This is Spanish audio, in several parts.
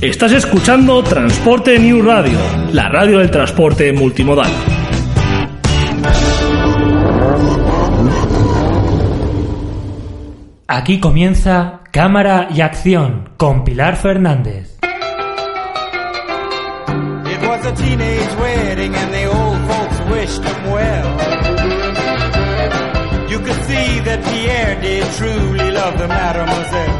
Estás escuchando Transporte New Radio, la radio del transporte multimodal. Aquí comienza Cámara y Acción con Pilar Fernández. It was a teenage wedding and the old folks wished him well. You could see that Pierre did truly love the mademoiselle.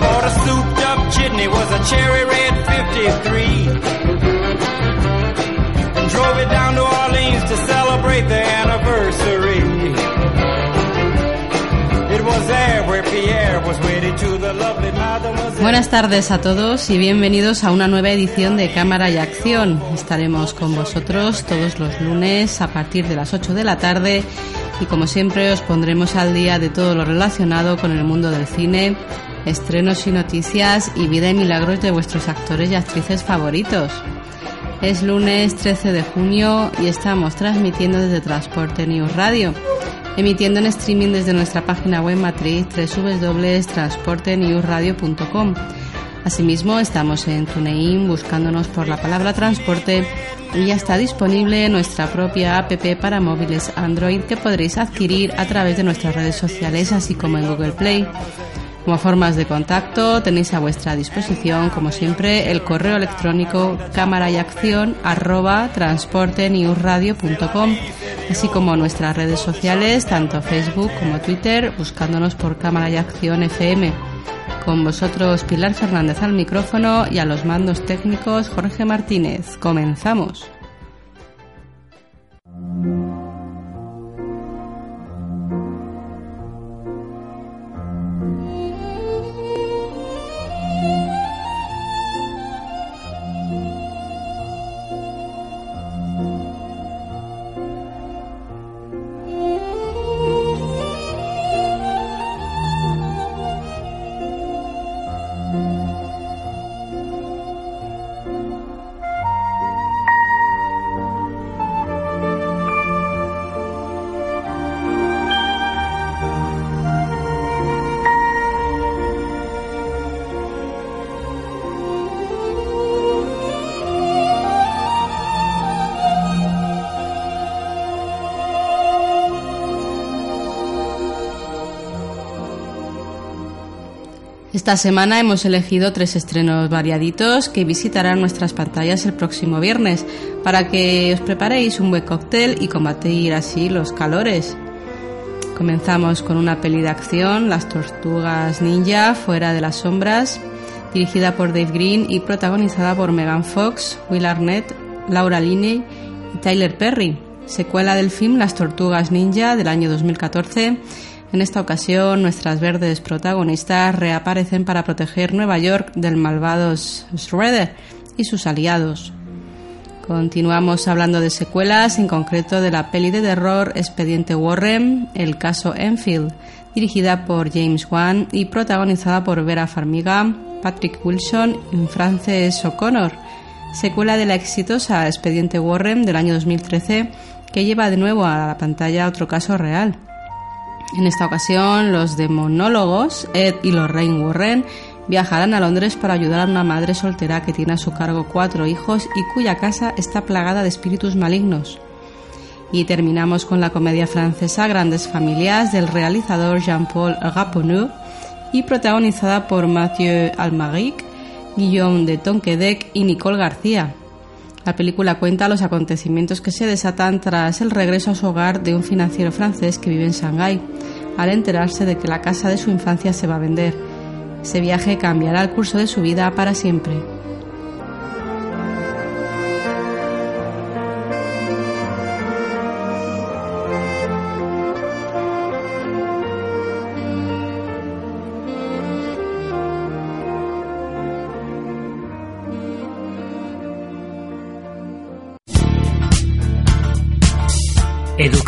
Bought a souped up chitney, was a cherry red 53. And drove it down to Orleans to celebrate the. Buenas tardes a todos y bienvenidos a una nueva edición de Cámara y Acción. Estaremos con vosotros todos los lunes a partir de las 8 de la tarde y como siempre os pondremos al día de todo lo relacionado con el mundo del cine, estrenos y noticias y vida y milagros de vuestros actores y actrices favoritos. Es lunes 13 de junio y estamos transmitiendo desde Transporte News Radio, emitiendo en streaming desde nuestra página web matriz www.transportenewsradio.com. Asimismo, estamos en TuneIn buscándonos por la palabra transporte y ya está disponible nuestra propia app para móviles Android que podréis adquirir a través de nuestras redes sociales así como en Google Play. Como formas de contacto tenéis a vuestra disposición, como siempre, el correo electrónico cámara y acción arroba transportenewsradio.com, así como nuestras redes sociales, tanto Facebook como Twitter, buscándonos por cámara y acción FM. Con vosotros Pilar Fernández al micrófono y a los mandos técnicos Jorge Martínez. Comenzamos. Esta semana hemos elegido tres estrenos variaditos que visitarán nuestras pantallas el próximo viernes para que os preparéis un buen cóctel y combatir así los calores. Comenzamos con una peli de acción, Las Tortugas Ninja, Fuera de las Sombras, dirigida por Dave Green y protagonizada por Megan Fox, Will Arnett, Laura Linney y Tyler Perry, secuela del film Las Tortugas Ninja del año 2014 en esta ocasión, nuestras verdes protagonistas reaparecen para proteger Nueva York del malvado Shredder y sus aliados. Continuamos hablando de secuelas, en concreto de la peli de terror Expediente Warren, El caso Enfield, dirigida por James Wan y protagonizada por Vera Farmiga, Patrick Wilson y Frances O'Connor, secuela de la exitosa Expediente Warren del año 2013 que lleva de nuevo a la pantalla otro caso real. En esta ocasión, los demonólogos, Ed y Lorraine Warren, viajarán a Londres para ayudar a una madre soltera que tiene a su cargo cuatro hijos y cuya casa está plagada de espíritus malignos. Y terminamos con la comedia francesa Grandes Familias del realizador Jean-Paul Raponneau y protagonizada por Mathieu Almaric, Guillaume de Tonquedec y Nicole García. La película cuenta los acontecimientos que se desatan tras el regreso a su hogar de un financiero francés que vive en Shanghái, al enterarse de que la casa de su infancia se va a vender. Ese viaje cambiará el curso de su vida para siempre.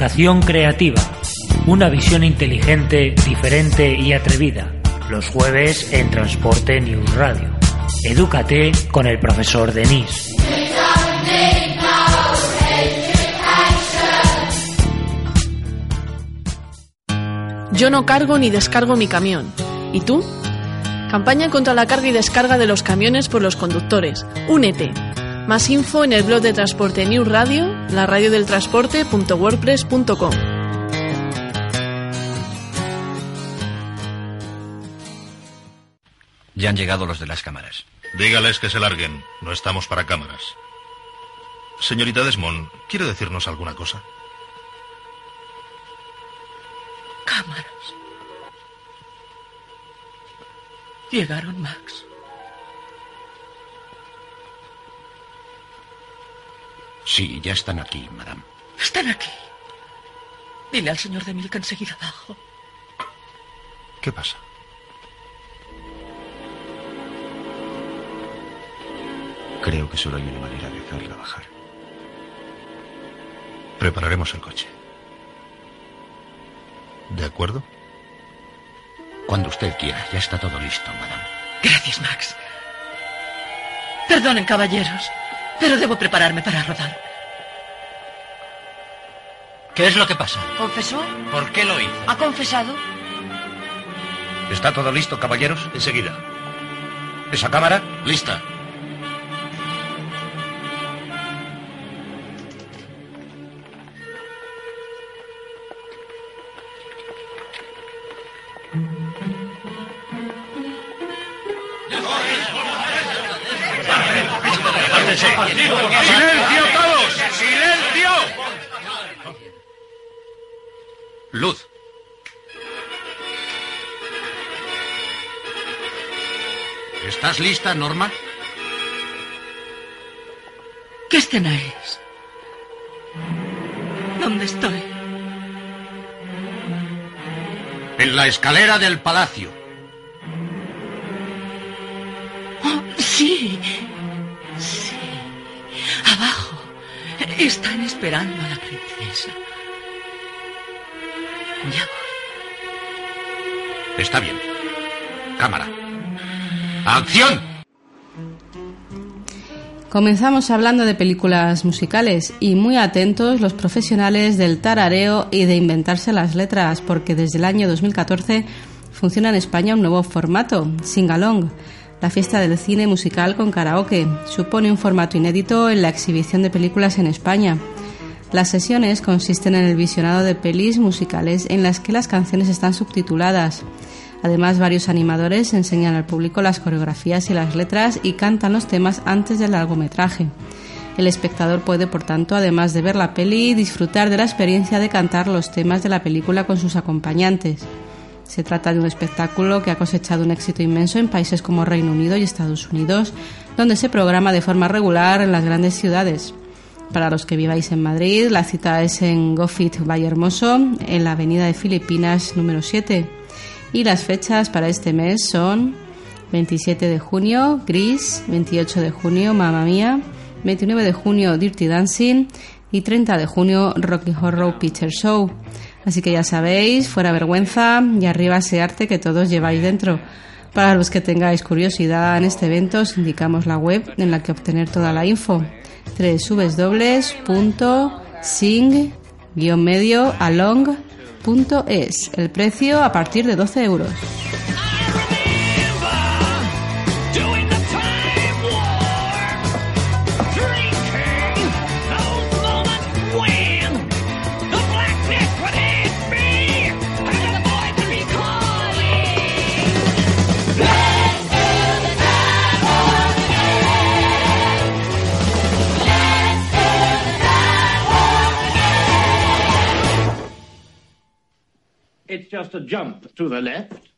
Educación creativa. Una visión inteligente, diferente y atrevida. Los jueves en Transporte News Radio. Edúcate con el profesor Denis. Yo no cargo ni descargo mi camión. ¿Y tú? Campaña contra la carga y descarga de los camiones por los conductores. Únete. Más info en el blog de Transporte News Radio, la radio del transporte.wordpress.com. Ya han llegado los de las cámaras. Dígales que se larguen. No estamos para cámaras. Señorita Desmond, ¿quiere decirnos alguna cosa? Cámaras. Llegaron, Max. Sí, ya están aquí, madame. Están aquí. Dile al señor de Mil que enseguida abajo. ¿Qué pasa? Creo que solo hay una manera de hacerla bajar. Prepararemos el coche. ¿De acuerdo? Cuando usted quiera, ya está todo listo, madame. Gracias, Max. Perdonen, caballeros, pero debo prepararme para rodar. ¿Qué es lo que pasa? ¿Confesó? ¿Por qué lo hizo? ¿Ha confesado? ¿Está todo listo, caballeros? Enseguida. ¿Esa cámara? Lista. ¿Estás lista, Norma? ¿Qué escena es? ¿Dónde estoy? En la escalera del palacio. Oh, sí. Sí. Abajo. Están esperando a la princesa. Ya voy. Está bien. Cámara. ¡Acción! Comenzamos hablando de películas musicales y muy atentos los profesionales del tarareo y de inventarse las letras, porque desde el año 2014 funciona en España un nuevo formato, Singalong, la fiesta del cine musical con karaoke. Supone un formato inédito en la exhibición de películas en España. Las sesiones consisten en el visionado de pelis musicales en las que las canciones están subtituladas. Además, varios animadores enseñan al público las coreografías y las letras y cantan los temas antes del largometraje. El espectador puede, por tanto, además de ver la peli, disfrutar de la experiencia de cantar los temas de la película con sus acompañantes. Se trata de un espectáculo que ha cosechado un éxito inmenso en países como Reino Unido y Estados Unidos, donde se programa de forma regular en las grandes ciudades. Para los que viváis en Madrid, la cita es en Gofit Valle Hermoso, en la avenida de Filipinas número 7. Y las fechas para este mes son 27 de junio, Gris, 28 de junio, Mamma Mía, 29 de junio, Dirty Dancing y 30 de junio, Rocky Horror Picture Show. Así que ya sabéis, fuera vergüenza y arriba ese arte que todos lleváis dentro. Para los que tengáis curiosidad en este evento, os indicamos la web en la que obtener toda la info www.sing-along.es. El precio a partir de 12 euros. It's just a jump to the left.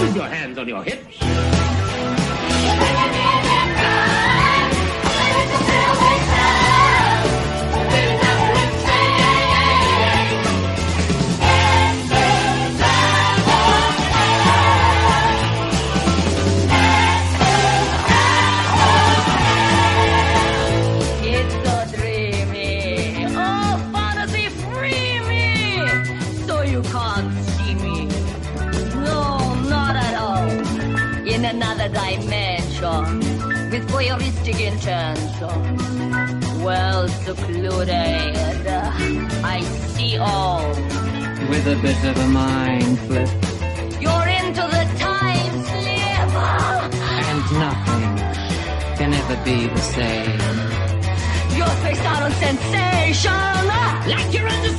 With your hands on your hips. Voyeuristic. Well secluded. I see all. With a bit of a mind flip. You're into the time slip. And nothing can ever be the same. You're spaced out on sensation. Like you're under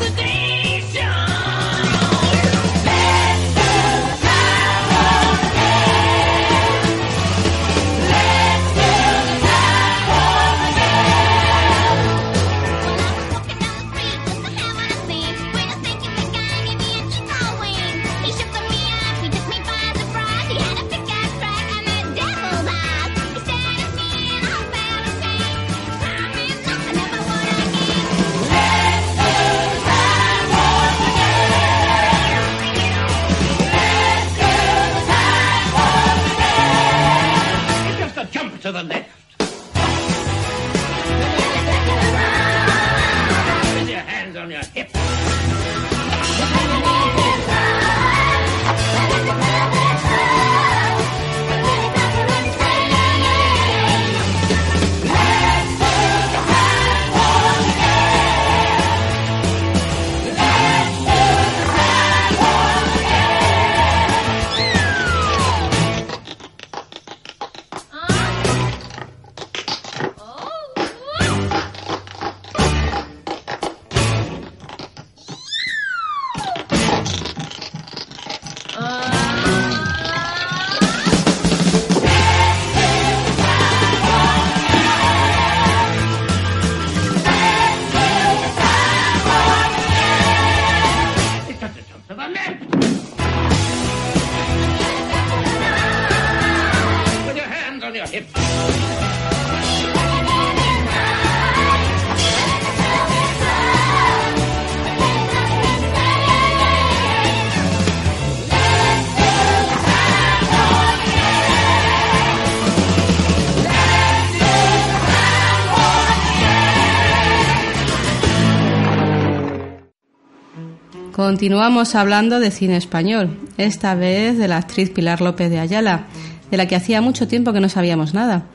Continuamos hablando de cine español, esta vez de la actriz Pilar López de Ayala, de la que hacía mucho tiempo que no sabíamos nada.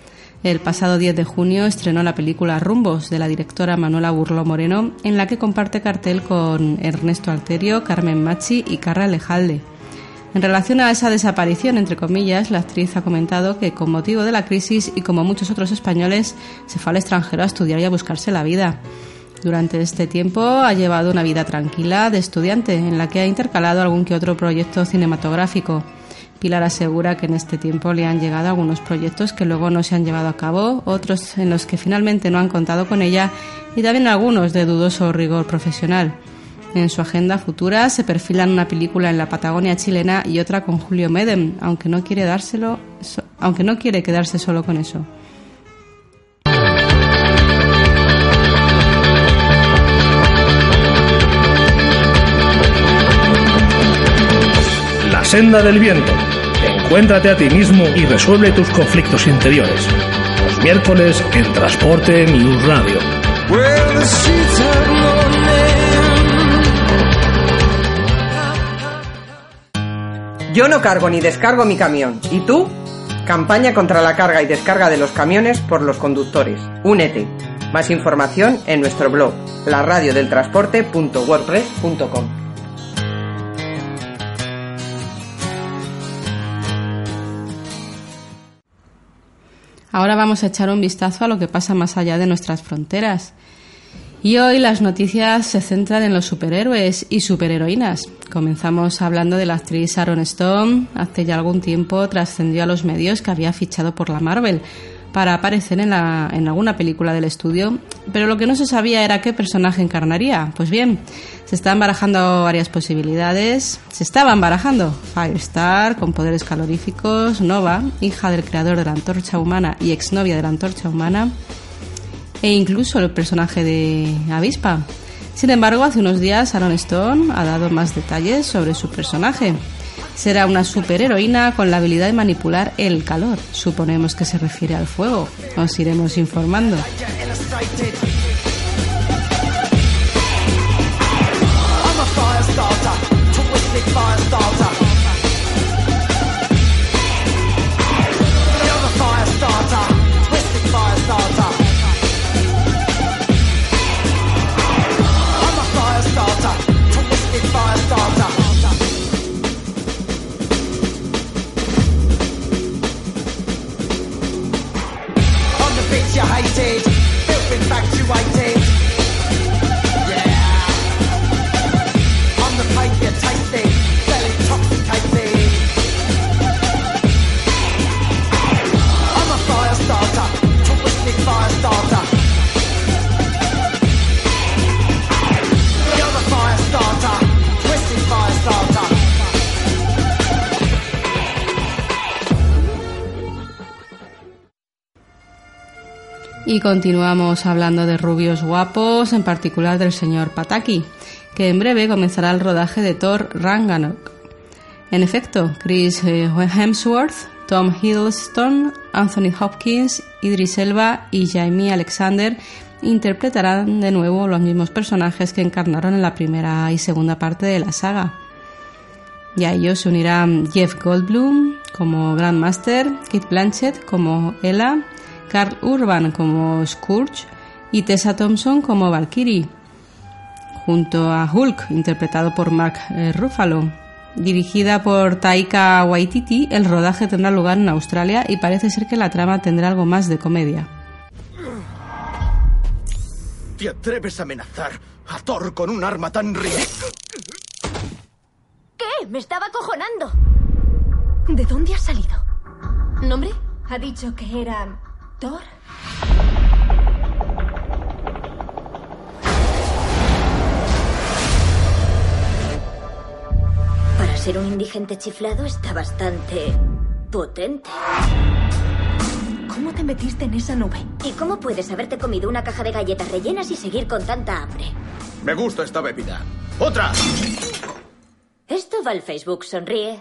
El pasado 10 de junio estrenó la película Rumbos de la directora Manuela Burlo Moreno, en la que comparte cartel con Ernesto Alterio, Carmen Machi y Carla Lejalde. En relación a esa desaparición, entre comillas, la actriz ha comentado que con motivo de la crisis y como muchos otros españoles, se fue al extranjero a estudiar y a buscarse la vida. Durante este tiempo ha llevado una vida tranquila de estudiante, en la que ha intercalado algún que otro proyecto cinematográfico. Pilar asegura que en este tiempo le han llegado algunos proyectos que luego no se han llevado a cabo, otros en los que finalmente no han contado con ella y también algunos de dudoso rigor profesional. En su agenda futura se perfilan una película en la Patagonia chilena y otra con Julio Medem, aunque no quiere dárselo, aunque no quiere quedarse solo con eso. Senda del viento. Encuéntrate a ti mismo y resuelve tus conflictos interiores. Los miércoles en Transporte News Radio. Yo no cargo ni descargo mi camión. ¿Y tú? Campaña contra la carga y descarga de los camiones por los conductores. Únete. Más información en nuestro blog, laradiodeltransporte.wordpress.com. Ahora vamos a echar un vistazo a lo que pasa más allá de nuestras fronteras. Y hoy las noticias se centran en los superhéroes y superheroínas. Comenzamos hablando de la actriz Sharon Stone. Hace ya algún tiempo trascendió a los medios que había fichado por la Marvel, para aparecer en, la- en alguna película del estudio, pero lo que no se sabía era qué personaje encarnaría. Pues bien, se estaban barajando varias posibilidades. Se estaban barajando Firestar, con poderes caloríficos, Nova, hija del creador de la antorcha humana y exnovia de la antorcha humana, e incluso el personaje de Avispa. Sin embargo, hace unos días Aaron Stone ha dado más detalles sobre su personaje. Será una superheroína con la habilidad de manipular el calor. Suponemos que se refiere al fuego. Os iremos informando. Y continuamos hablando de rubios guapos, en particular del señor Pataki, que en breve comenzará el rodaje de Thor Ragnarok. En efecto, Chris eh, Hemsworth, Tom Hiddleston, Anthony Hopkins, Idris Elba y Jamie Alexander interpretarán de nuevo los mismos personajes que encarnaron en la primera y segunda parte de la saga. Y a ellos se unirán Jeff Goldblum como Grandmaster, Kate Blanchett como Ella, Carl Urban como Scourge y Tessa Thompson como Valkyrie, junto a Hulk, interpretado por Mark eh, Ruffalo. Dirigida por Taika Waititi, el rodaje tendrá lugar en Australia y parece ser que la trama tendrá algo más de comedia. ¿Te atreves a amenazar a Thor con un arma tan ridícula? ¿Qué? Me estaba acojonando. ¿De dónde has salido? ¿Nombre? Ha dicho que era Thor. Para ser un indigente chiflado está bastante potente. ¿Cómo te metiste en esa nube? ¿Y cómo puedes haberte comido una caja de galletas rellenas y seguir con tanta hambre? Me gusta esta bebida. ¡Otra! Esto va al Facebook, sonríe.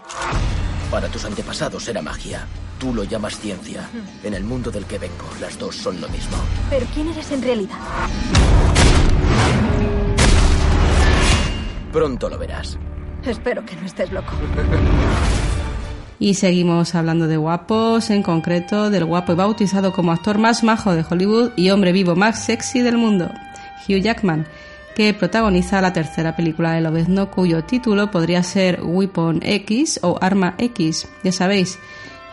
Para tus antepasados era magia. Tú lo llamas ciencia. En el mundo del que vengo, las dos son lo mismo. ¿Pero quién eres en realidad? Pronto lo verás. Espero que no estés loco. Y seguimos hablando de guapos, en concreto del guapo y bautizado como actor más majo de Hollywood y hombre vivo más sexy del mundo, Hugh Jackman, que protagoniza la tercera película de Lobezno, cuyo título podría ser Weapon X o Arma X, ya sabéis,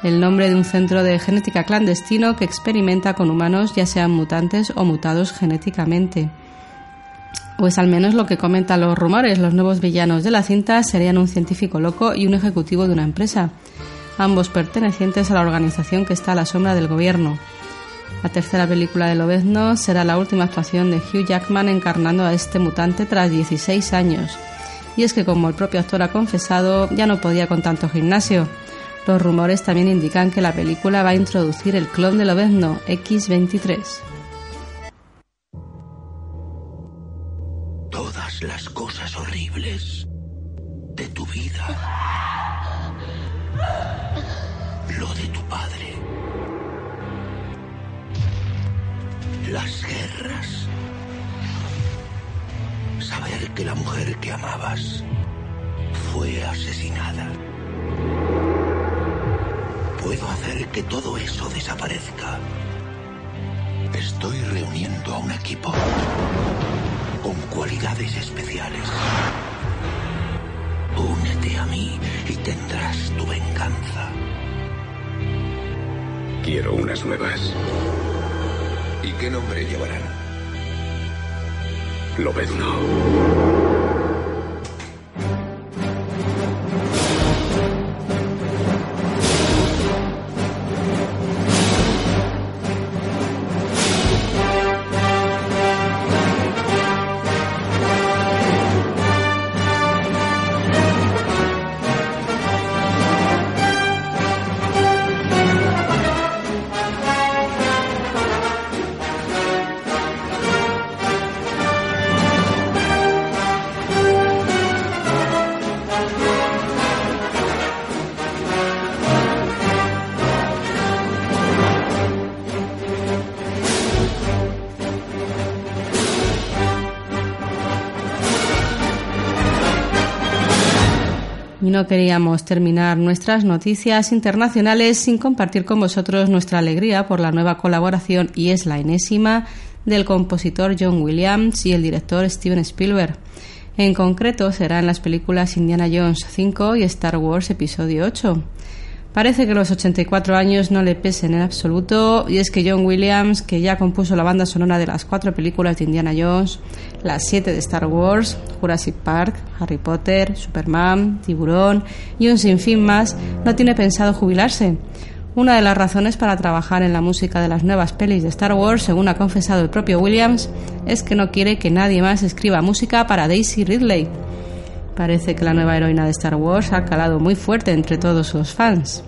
el nombre de un centro de genética clandestino que experimenta con humanos ya sean mutantes o mutados genéticamente. O es al menos lo que comentan los rumores. Los nuevos villanos de la cinta serían un científico loco y un ejecutivo de una empresa, ambos pertenecientes a la organización que está a la sombra del gobierno. La tercera película de Lobezno será la última actuación de Hugh Jackman encarnando a este mutante tras 16 años. Y es que como el propio actor ha confesado, ya no podía con tanto gimnasio. Los rumores también indican que la película va a introducir el clon de Lobezno, X-23. Todas las cosas horribles de tu vida. Lo de tu padre. Las guerras. Saber que la mujer que amabas fue asesinada. Puedo hacer que todo eso desaparezca. Estoy reuniendo a un equipo con cualidades especiales. Únete a mí y tendrás tu venganza. Quiero unas nuevas. ¿Y qué nombre llevarán? Lobezno. No queríamos terminar nuestras noticias internacionales sin compartir con vosotros nuestra alegría por la nueva colaboración, y es la enésima, del compositor John Williams y el director Steven Spielberg. En concreto será en las películas Indiana Jones 5 y Star Wars Episodio 8. Parece que los 84 años no le pesen en absoluto y es que John Williams, que ya compuso la banda sonora de las cuatro películas de Indiana Jones, las siete de Star Wars, Jurassic Park, Harry Potter, Superman, Tiburón y un sinfín más, no tiene pensado jubilarse. Una de las razones para trabajar en la música de las nuevas pelis de Star Wars, según ha confesado el propio Williams, es que no quiere que nadie más escriba música para Daisy Ridley. Parece que la nueva heroína de Star Wars ha calado muy fuerte entre todos los fans.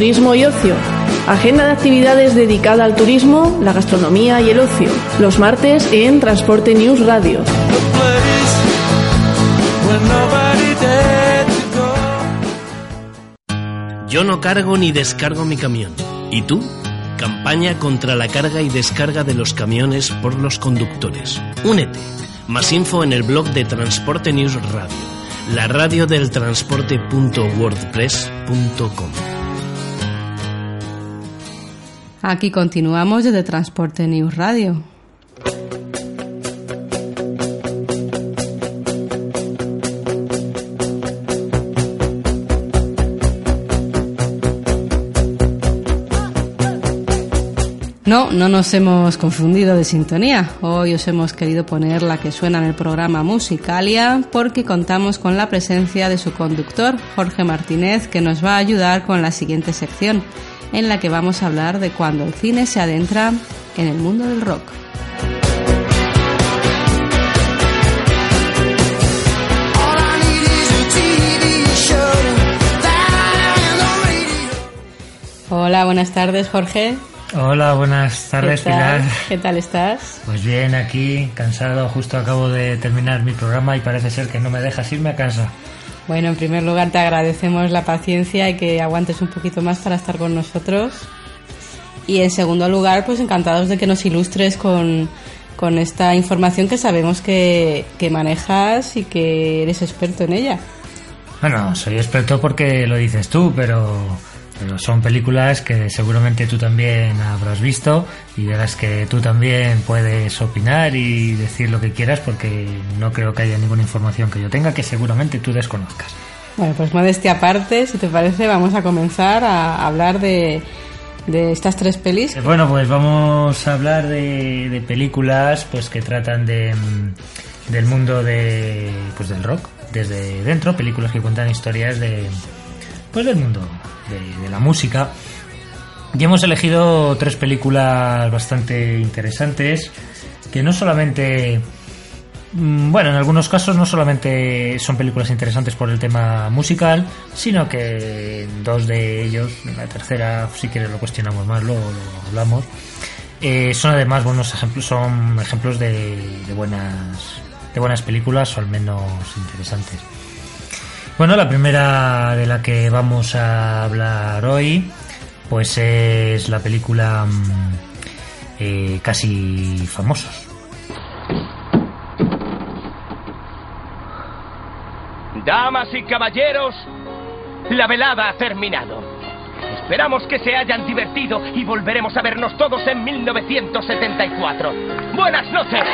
Turismo y ocio. Agenda de actividades dedicada al turismo, la gastronomía y el ocio. Los martes en Transporte News Radio. Yo no cargo ni descargo mi camión. ¿Y tú? Campaña contra la carga y descarga de los camiones por los conductores. Únete. Más info en el blog de Transporte News Radio. La radio del transporte.wordpress.com. Aquí continuamos desde Transporte News Radio. No, no nos hemos confundido de sintonía. Hoy os hemos querido poner la que suena en el programa Musicalia porque contamos con la presencia de su conductor, Jorge Martínez, que nos va a ayudar con la siguiente sección, en la que vamos a hablar de cuando el cine se adentra en el mundo del rock. Hola, buenas tardes, Jorge. Hola, buenas tardes, ¿Qué? Pilar. ¿Qué tal estás? Pues bien, aquí, cansado, justo acabo de terminar mi programa y parece ser que no me dejas irme a casa. Bueno, en primer lugar te agradecemos la paciencia y que aguantes un poquito más para estar con nosotros. Y en segundo lugar, pues encantados de que nos ilustres con, con esta información que sabemos que, que manejas y que eres experto en ella. Bueno, soy experto porque lo dices tú, pero, pero son películas que seguramente tú también habrás visto y de las que tú también puedes opinar y decir lo que quieras porque no creo que haya ninguna información que yo tenga que seguramente tú desconozcas. Bueno, pues modestia aparte, si te parece, vamos a comenzar a hablar de, de estas tres pelis. Eh, Bueno, pues vamos a hablar de, de películas pues que tratan de, del mundo de pues del rock desde dentro, películas que cuentan historias de pues del mundo de, la música. Y hemos elegido tres películas bastante interesantes que no solamente mm, bueno, en algunos casos no solamente son películas interesantes por el tema musical, sino que dos de ellos, la tercera, si quieres lo cuestionamos más, lo hablamos, eh, son además buenos ejemplos, son ejemplos de, de buenas de buenas películas o al menos interesantes. Bueno, la primera de la que vamos a hablar hoy, pues es la película mm, eh, Casi Famosos. Damas y caballeros, la velada ha terminado. Esperamos que se hayan divertido y volveremos a vernos todos en 1974. Buenas noches.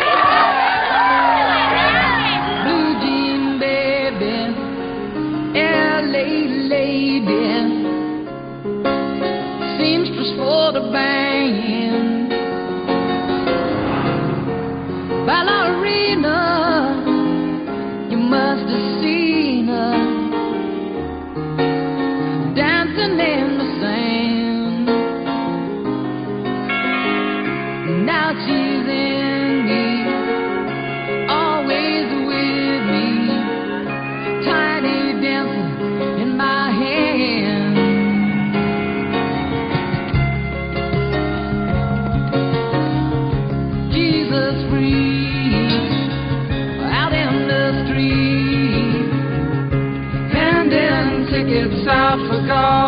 LA lady, seamstress for the band, ballerina, gone.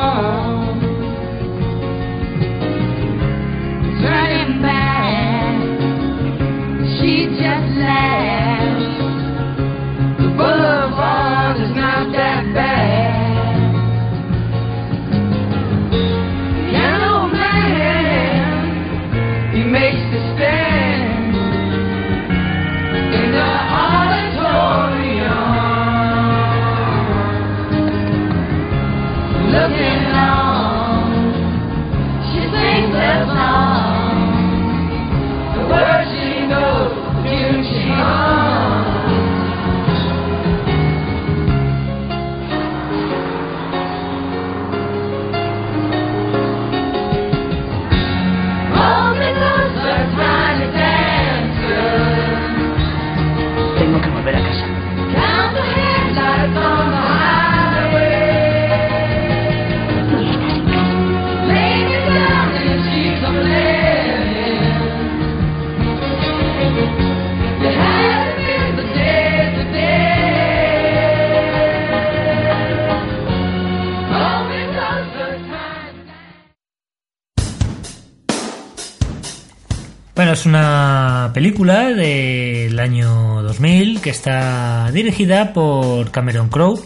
Es una película del año 2000 que está dirigida por Cameron Crowe,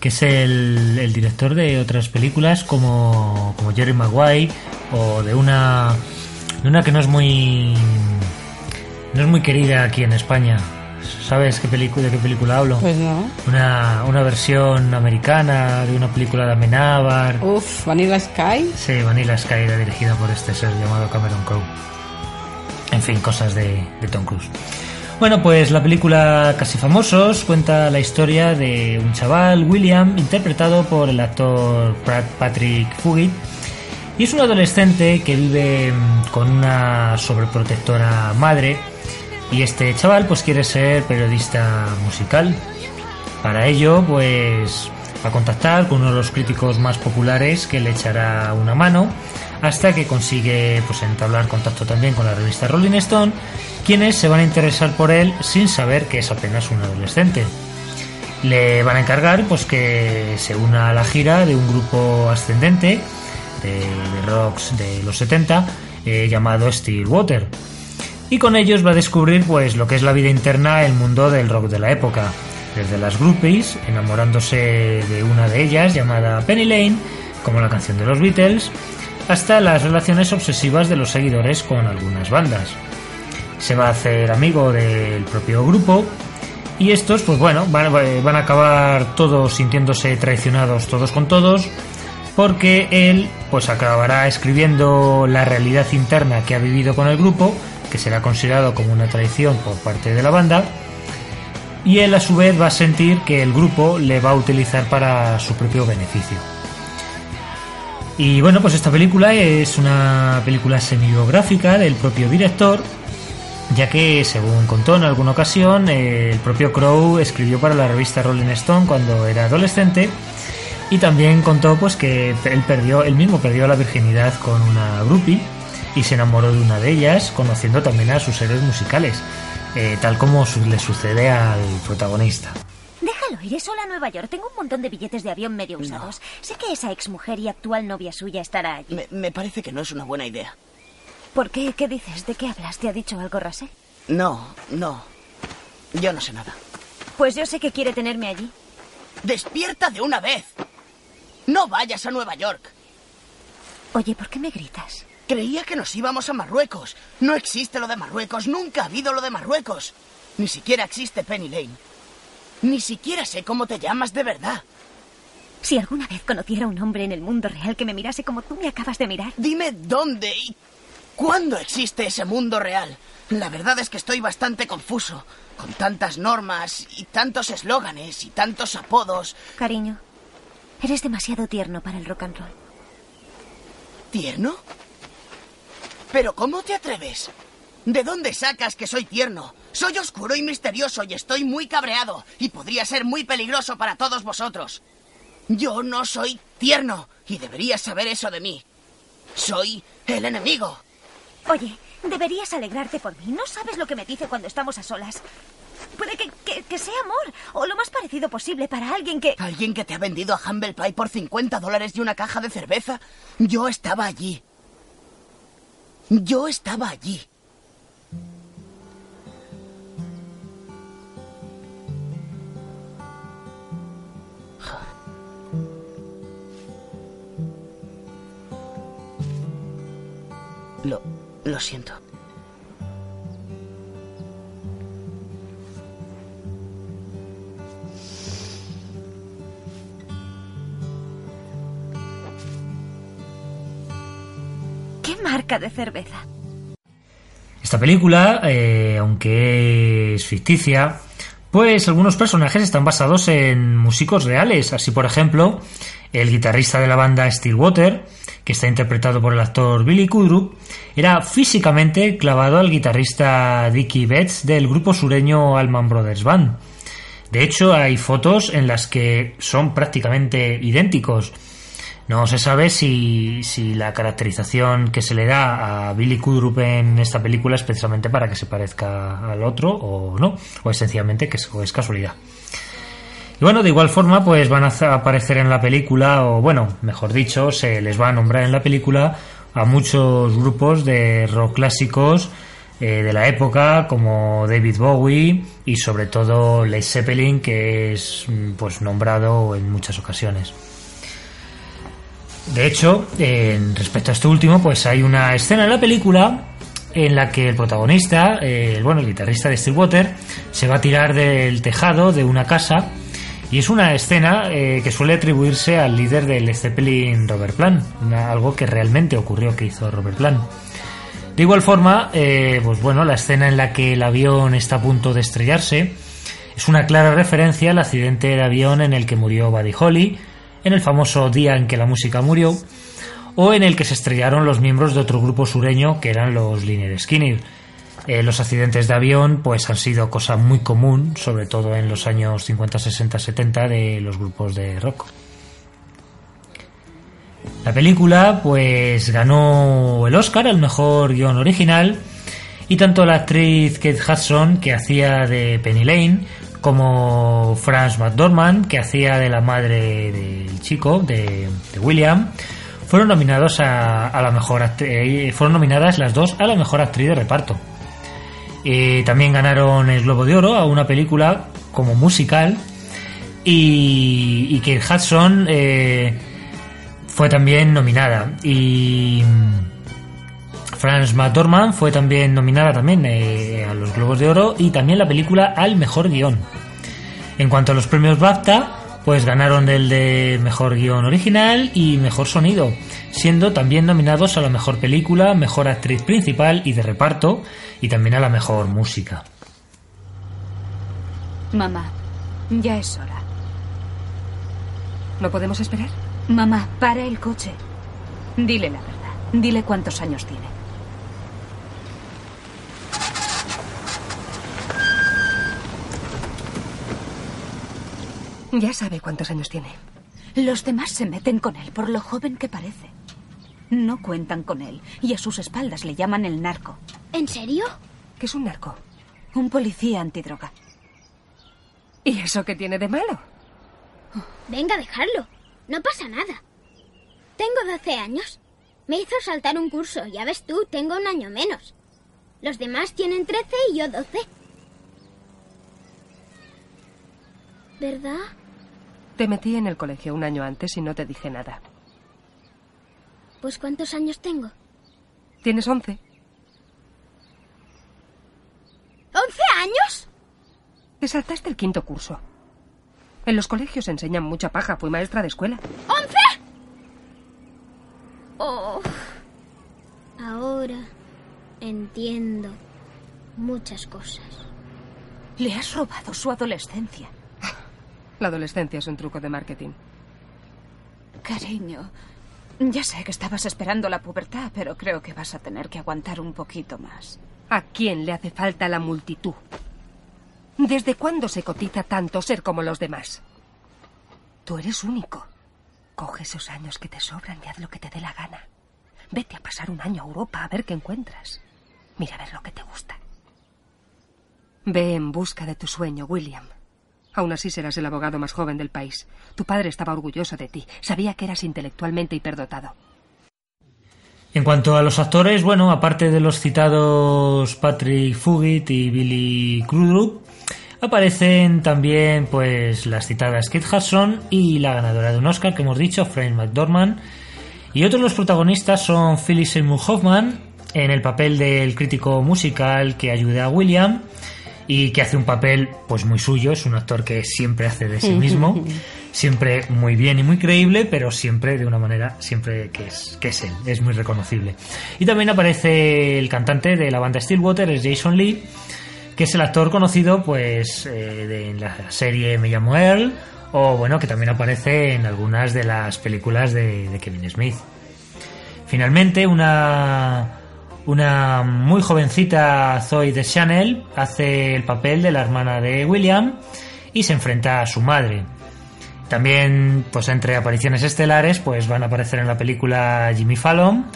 que es el, el director de otras películas como, como Jerry Maguire o de una, de una que no es muy no es muy querida aquí en España. ¿Sabes qué película, de qué película hablo? Pues no. Una, una versión americana de una película de Amenábar. Uf, Vanilla Sky. Sí, Vanilla Sky, era dirigida por este ser llamado Cameron Crowe. En fin, cosas de, de Tom Cruise. Bueno, pues la película Casi Famosos cuenta la historia de un chaval, William, interpretado por el actor Pat- Patrick Fugit, y es un adolescente que vive mm, con una sobreprotectora madre, y este chaval pues quiere ser periodista musical. Para ello, pues va a contactar con uno de los críticos más populares que le echará una mano hasta que consigue pues entablar contacto también con la revista Rolling Stone, quienes se van a interesar por él sin saber que es apenas un adolescente. Le van a encargar pues que se una a la gira de un grupo ascendente de, de rocks de los 70 eh, llamado Stillwater. Y con ellos va a descubrir pues lo que es la vida interna, el mundo del rock de la época. Desde las groupies, enamorándose de una de ellas llamada Penny Lane, como la canción de los Beatles, hasta las relaciones obsesivas de los seguidores con algunas bandas. Se va a hacer amigo del propio grupo y estos, pues bueno, van, a acabar todos sintiéndose traicionados todos con todos porque él pues acabará escribiendo la realidad interna que ha vivido con el grupo, que será considerado como una traición por parte de la banda, y él a su vez va a sentir que el grupo le va a utilizar para su propio beneficio. Y bueno, pues esta película es una película semibiográfica del propio director, ya que, según contó en alguna ocasión, el propio Crow escribió para la revista Rolling Stone cuando era adolescente y también contó pues que él perdió, mismo perdió la virginidad con una groupie y se enamoró de una de ellas, conociendo también a sus seres musicales, eh, tal como le sucede al protagonista. Déjalo, iré sola a Nueva York. Tengo un montón de billetes de avión medio usados. Sé que esa exmujer y actual novia suya estará allí. Me, me parece que no es una buena idea. ¿Por qué? ¿Qué dices? ¿De qué hablas? ¿Te ha dicho algo, Russell? No, no. Yo no sé nada. Pues yo sé que quiere tenerme allí. ¡Despierta de una vez! No vayas a Nueva York. Oye, ¿por qué me gritas? Creía que nos íbamos a Marruecos. No existe lo de Marruecos. Nunca ha habido lo de Marruecos. Ni siquiera existe Penny Lane. Ni siquiera sé cómo te llamas de verdad. Si alguna vez conociera un hombre en el mundo real que me mirase como tú me acabas de mirar. Dime dónde y cuándo existe ese mundo real. La verdad es que estoy bastante confuso. Con tantas normas y tantos eslóganes y tantos apodos. Cariño, eres demasiado tierno para el rock and roll. ¿Tierno? ¿Pero cómo te atreves? ¿De dónde sacas que soy tierno? Soy oscuro y misterioso y estoy muy cabreado y podría ser muy peligroso para todos vosotros. Yo no soy tierno y deberías saber eso de mí. Soy el enemigo. Oye, deberías alegrarte por mí. No sabes lo que me dice cuando estamos a solas. Puede que, que- que sea amor o lo más parecido posible para alguien que... ¿Alguien que te ha vendido a Humble Pie por 50 dólares y una caja de cerveza? Yo estaba allí. Yo estaba allí. Lo, lo siento. ¿Qué marca de cerveza? Esta película, eh, aunque es ficticia, pues algunos personajes están basados en músicos reales. Así, por ejemplo, el guitarrista de la banda Stillwater, está interpretado por el actor Billy Kudrup, era físicamente clavado al guitarrista Dickie Betts del grupo sureño Allman Brothers Band. De hecho, hay fotos en las que son prácticamente idénticos. No se sabe si, si la caracterización que se le da a Billy Kudrup en esta película es precisamente para que se parezca al otro o no, o es sencillamente que es casualidad. Y bueno, de igual forma, pues van a aparecer en la película, o bueno, mejor dicho, se les va a nombrar en la película a muchos grupos de rock clásicos eh, de la época, como David Bowie y sobre todo Led Zeppelin, que es mm, pues nombrado en muchas ocasiones. De hecho, en respecto a este último, pues hay una escena en la película en la que el protagonista, eh, bueno, el guitarrista de Stillwater, se va a tirar del tejado de una casa y es una escena eh, que suele atribuirse al líder del Zeppelin, Robert Plant, algo que realmente ocurrió que hizo Robert Plant. De igual forma, eh, pues bueno, la escena en la que el avión está a punto de estrellarse es una clara referencia al accidente de avión en el que murió Buddy Holly, en el famoso día en que la música murió, o en el que se estrellaron los miembros de otro grupo sureño que eran los Liner Skinner. Eh, los accidentes de avión pues han sido cosa muy común, sobre todo en los años 50, 60, 70 de los grupos de rock. La película pues ganó el Oscar al mejor guion original y tanto la actriz Kate Hudson que hacía de Penny Lane como Franz McDormand que hacía de la madre del chico de, William fueron nominados a, la mejor actri- fueron nominadas las dos a la mejor actriz de reparto. Eh, también ganaron el Globo de Oro a una película como musical y, y Kate Hudson eh, fue también nominada y mm, Franz McDormand fue también nominada también eh, a los Globos de Oro y también la película al mejor guion. En cuanto a los premios BAFTA, pues ganaron el de mejor guion original y mejor sonido, siendo también nominados a la mejor película, mejor actriz principal y de reparto y también a la mejor música. Mamá, ya es hora. ¿No podemos esperar? Mamá, para el coche. Dile la verdad. Dile cuántos años tiene. Ya sabe cuántos años tiene. Los demás se meten con él por lo joven que parece. No cuentan con él y a sus espaldas le llaman el narco. ¿En serio? ¿Qué es un narco? Un policía antidroga. ¿Y eso qué tiene de malo? Venga, dejarlo. No pasa nada. Tengo 12 años. Me hizo saltar un curso. Ya ves tú, tengo un año menos. Los demás tienen 13 y yo 12. ¿Verdad? Te metí en el colegio un año antes y no te dije nada. Pues ¿cuántos años tengo? ¿Tienes 11? ¿11 años? Te saltaste el quinto curso. En los colegios enseñan mucha paja. Fui maestra de escuela. ¿11? Oh. Ahora entiendo muchas cosas. Le has robado su adolescencia. La adolescencia es un truco de marketing. Cariño, ya sé que estabas esperando la pubertad, pero creo que vas a tener que aguantar un poquito más. ¿A quién le hace falta la multitud? ¿Desde cuándo se cotiza tanto ser como los demás? Tú eres único. Coge esos años que te sobran y haz lo que te dé la gana. Vete a pasar un año a Europa a ver qué encuentras. Mira a ver lo que te gusta. Ve en busca de tu sueño, William. Aún así serás el abogado más joven del país. Tu padre estaba orgulloso de ti. Sabía que eras intelectualmente hiperdotado. En cuanto a los actores, bueno, aparte de los citados Patrick Fugit y Billy Crudup, aparecen también pues las citadas Kate Hudson y la ganadora de un Oscar que hemos dicho, Frank McDormand. Y otros los protagonistas son Philip Seymour Hoffman en el papel del crítico musical que ayuda a William y que hace un papel pues muy suyo, es un actor que siempre hace de sí mismo, siempre muy bien y muy creíble, pero siempre de una manera siempre que es que es él, es muy reconocible. Y también aparece el cantante de la banda Stillwater, es Jason Lee, que es el actor conocido pues eh, de en la serie Me llamo Earl o bueno, que también aparece en algunas de las películas de, de Kevin Smith. Finalmente, una una muy jovencita Zoe de Chanel hace el papel de la hermana de William y se enfrenta a su madre. También, pues entre apariciones estelares, pues van a aparecer en la película Jimmy Fallon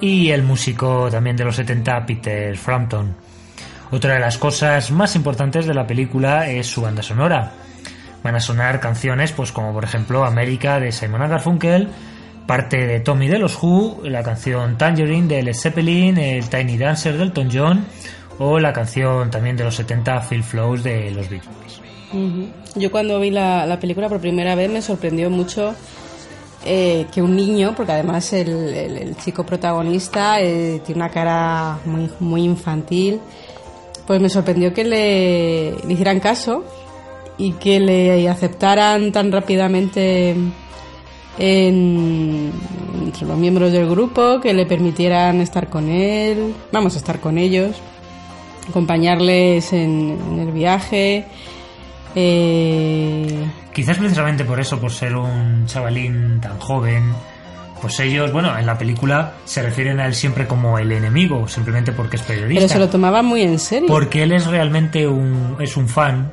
y el músico también de los 70 Peter Frampton. Otra de las cosas más importantes de la película es su banda sonora. Van a sonar canciones, pues como por ejemplo América de Simon Garfunkel, parte de Tommy de los Who, la canción Tangerine de Led Zeppelin, el Tiny Dancer del Elton John o la canción también de los 70 Phil Flows de los Beatles. Yo cuando vi la, la película por primera vez me sorprendió mucho eh, que un niño, porque además el, chico protagonista eh, tiene una cara muy, muy infantil, pues me sorprendió que le, le hicieran caso y que le aceptaran tan rápidamente en- entre los miembros del grupo, que le permitieran estar con él, vamos a estar con ellos, acompañarles en, en el viaje. eh, Quizás precisamente por eso, por ser un chavalín tan joven, pues ellos, bueno, en la película se refieren a él siempre como el enemigo, simplemente porque es periodista. pero se lo tomaba muy en serio. Porque él es realmente un, es un fan.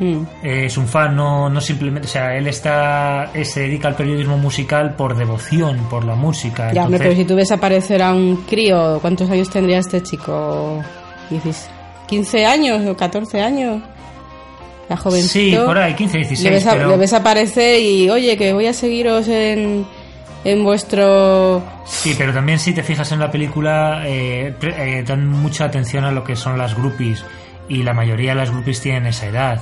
Mm. eh, Es un fan, no, no simplemente. O sea, él está. eh, se dedica al periodismo musical por devoción, por la música. Ya, entonces- pero si tú ves aparecer a un crío, ¿cuántos años tendría este chico? Dices, ¿15 años o 14 años? La jovencito. Sí, por ahí, 15, 16. Le ves, a- pero- le ves aparecer y, oye, que voy a seguiros en, en vuestro... Sí, pero también si te fijas en la película, eh, eh, dan mucha atención a lo que son las groupies. Y la mayoría de las groupies tienen esa edad.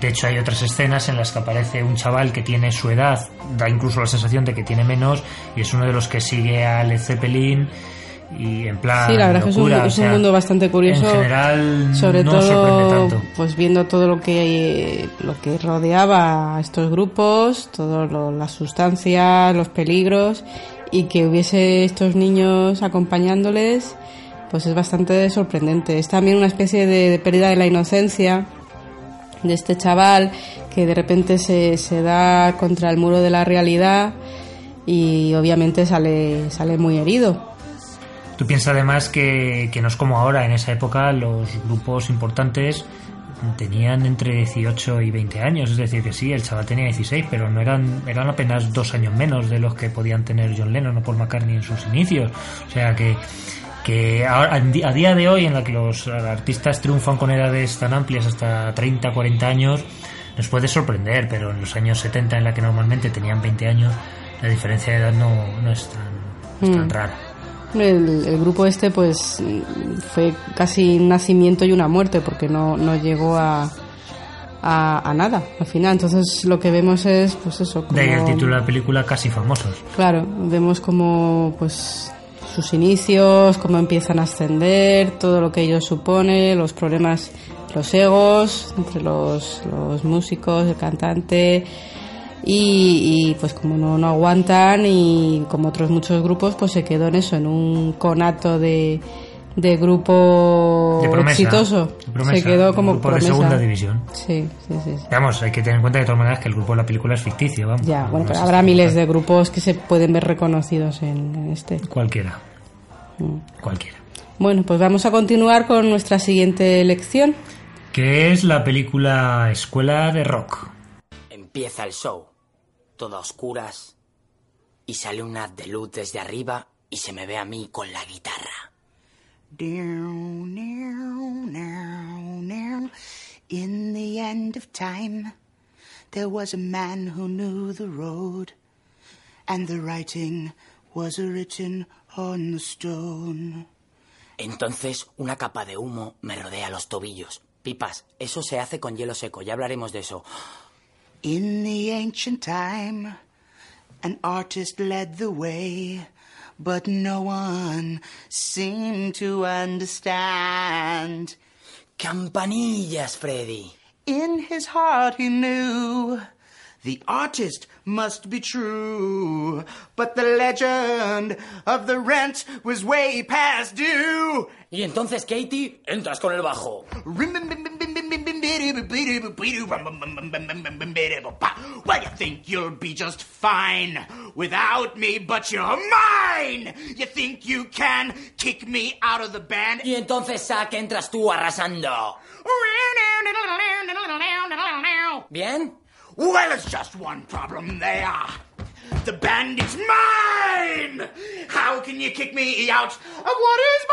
De hecho, hay otras escenas en las que aparece un chaval que tiene su edad, da incluso la sensación de que tiene menos, y es uno de los que sigue a Led Zeppelin. Y en plan. Sí, la verdad que es un, o sea, mundo bastante curioso. En general, sobre no todo, sorprende tanto. pues viendo todo lo que lo que rodeaba a estos grupos, todas las sustancias, los peligros y que hubiese estos niños acompañándoles, pues es bastante sorprendente. Es también una especie de, de pérdida de la inocencia de este chaval que de repente se, se da contra el muro de la realidad y obviamente sale sale muy herido. Tú piensas además que, que no es como ahora, en esa época los grupos importantes tenían entre 18 y 20 años, es decir, que sí, el chaval tenía 16, pero no eran, eran apenas dos años menos de los que podían tener John Lennon o Paul McCartney en sus inicios. O sea que, que a a día de hoy, en la que los artistas triunfan con edades tan amplias, hasta 30, 40 años, nos puede sorprender, pero en los años 70, en la que normalmente tenían 20 años, la diferencia de edad no, no es tan, es tan Mm. rara. El, el grupo este pues fue casi un nacimiento y una muerte porque no, no llegó a, a, a nada al final. Entonces lo que vemos es pues eso. De ahí el como- título de la película Casi Famosos. Claro, vemos como pues sus inicios, cómo empiezan a ascender, todo lo que ello supone, los problemas, los egos entre los, los músicos, el cantante y, y, pues como no, no aguantan y como otros muchos grupos pues se quedó en eso, en un conato de, de grupo De promesa, exitoso. de promesa, se quedó como grupo de promesa. segunda división. Sí, sí, sí. sí. Vamos, hay que tener en cuenta de todas maneras que el grupo de la película es ficticio, vamos. Ya, bueno, No pero habrá miles de grupos que se pueden ver reconocidos en, en este. Cualquiera, Mm. cualquiera. Bueno, pues vamos a continuar con nuestra siguiente lección. Que es la película Escuela de Rock. Empieza el show, todo a oscuras, y sale un haz de luz desde arriba y se me ve a mí con la guitarra. Down, down, down, down. In the end of time, there was a man who knew the road, and the writing was written on the stone. Entonces una capa de humo me rodea los tobillos. Pipas, eso se hace con hielo seco, ya hablaremos de eso. In the ancient time, an artist led the way, but no one seemed to understand. Campanillas, Freddy. In his heart he knew the artist must be true, but the legend of the rent was way past due. Y entonces, Katie, entras con el bajo. Well, you think you'll be just fine without me, but you're mine. You think you can kick me out of the band? Y entonces, Zack, entras tú arrasando. ¿Bien? Well, it's just one problem there. The band is mine! How can you kick me out of what is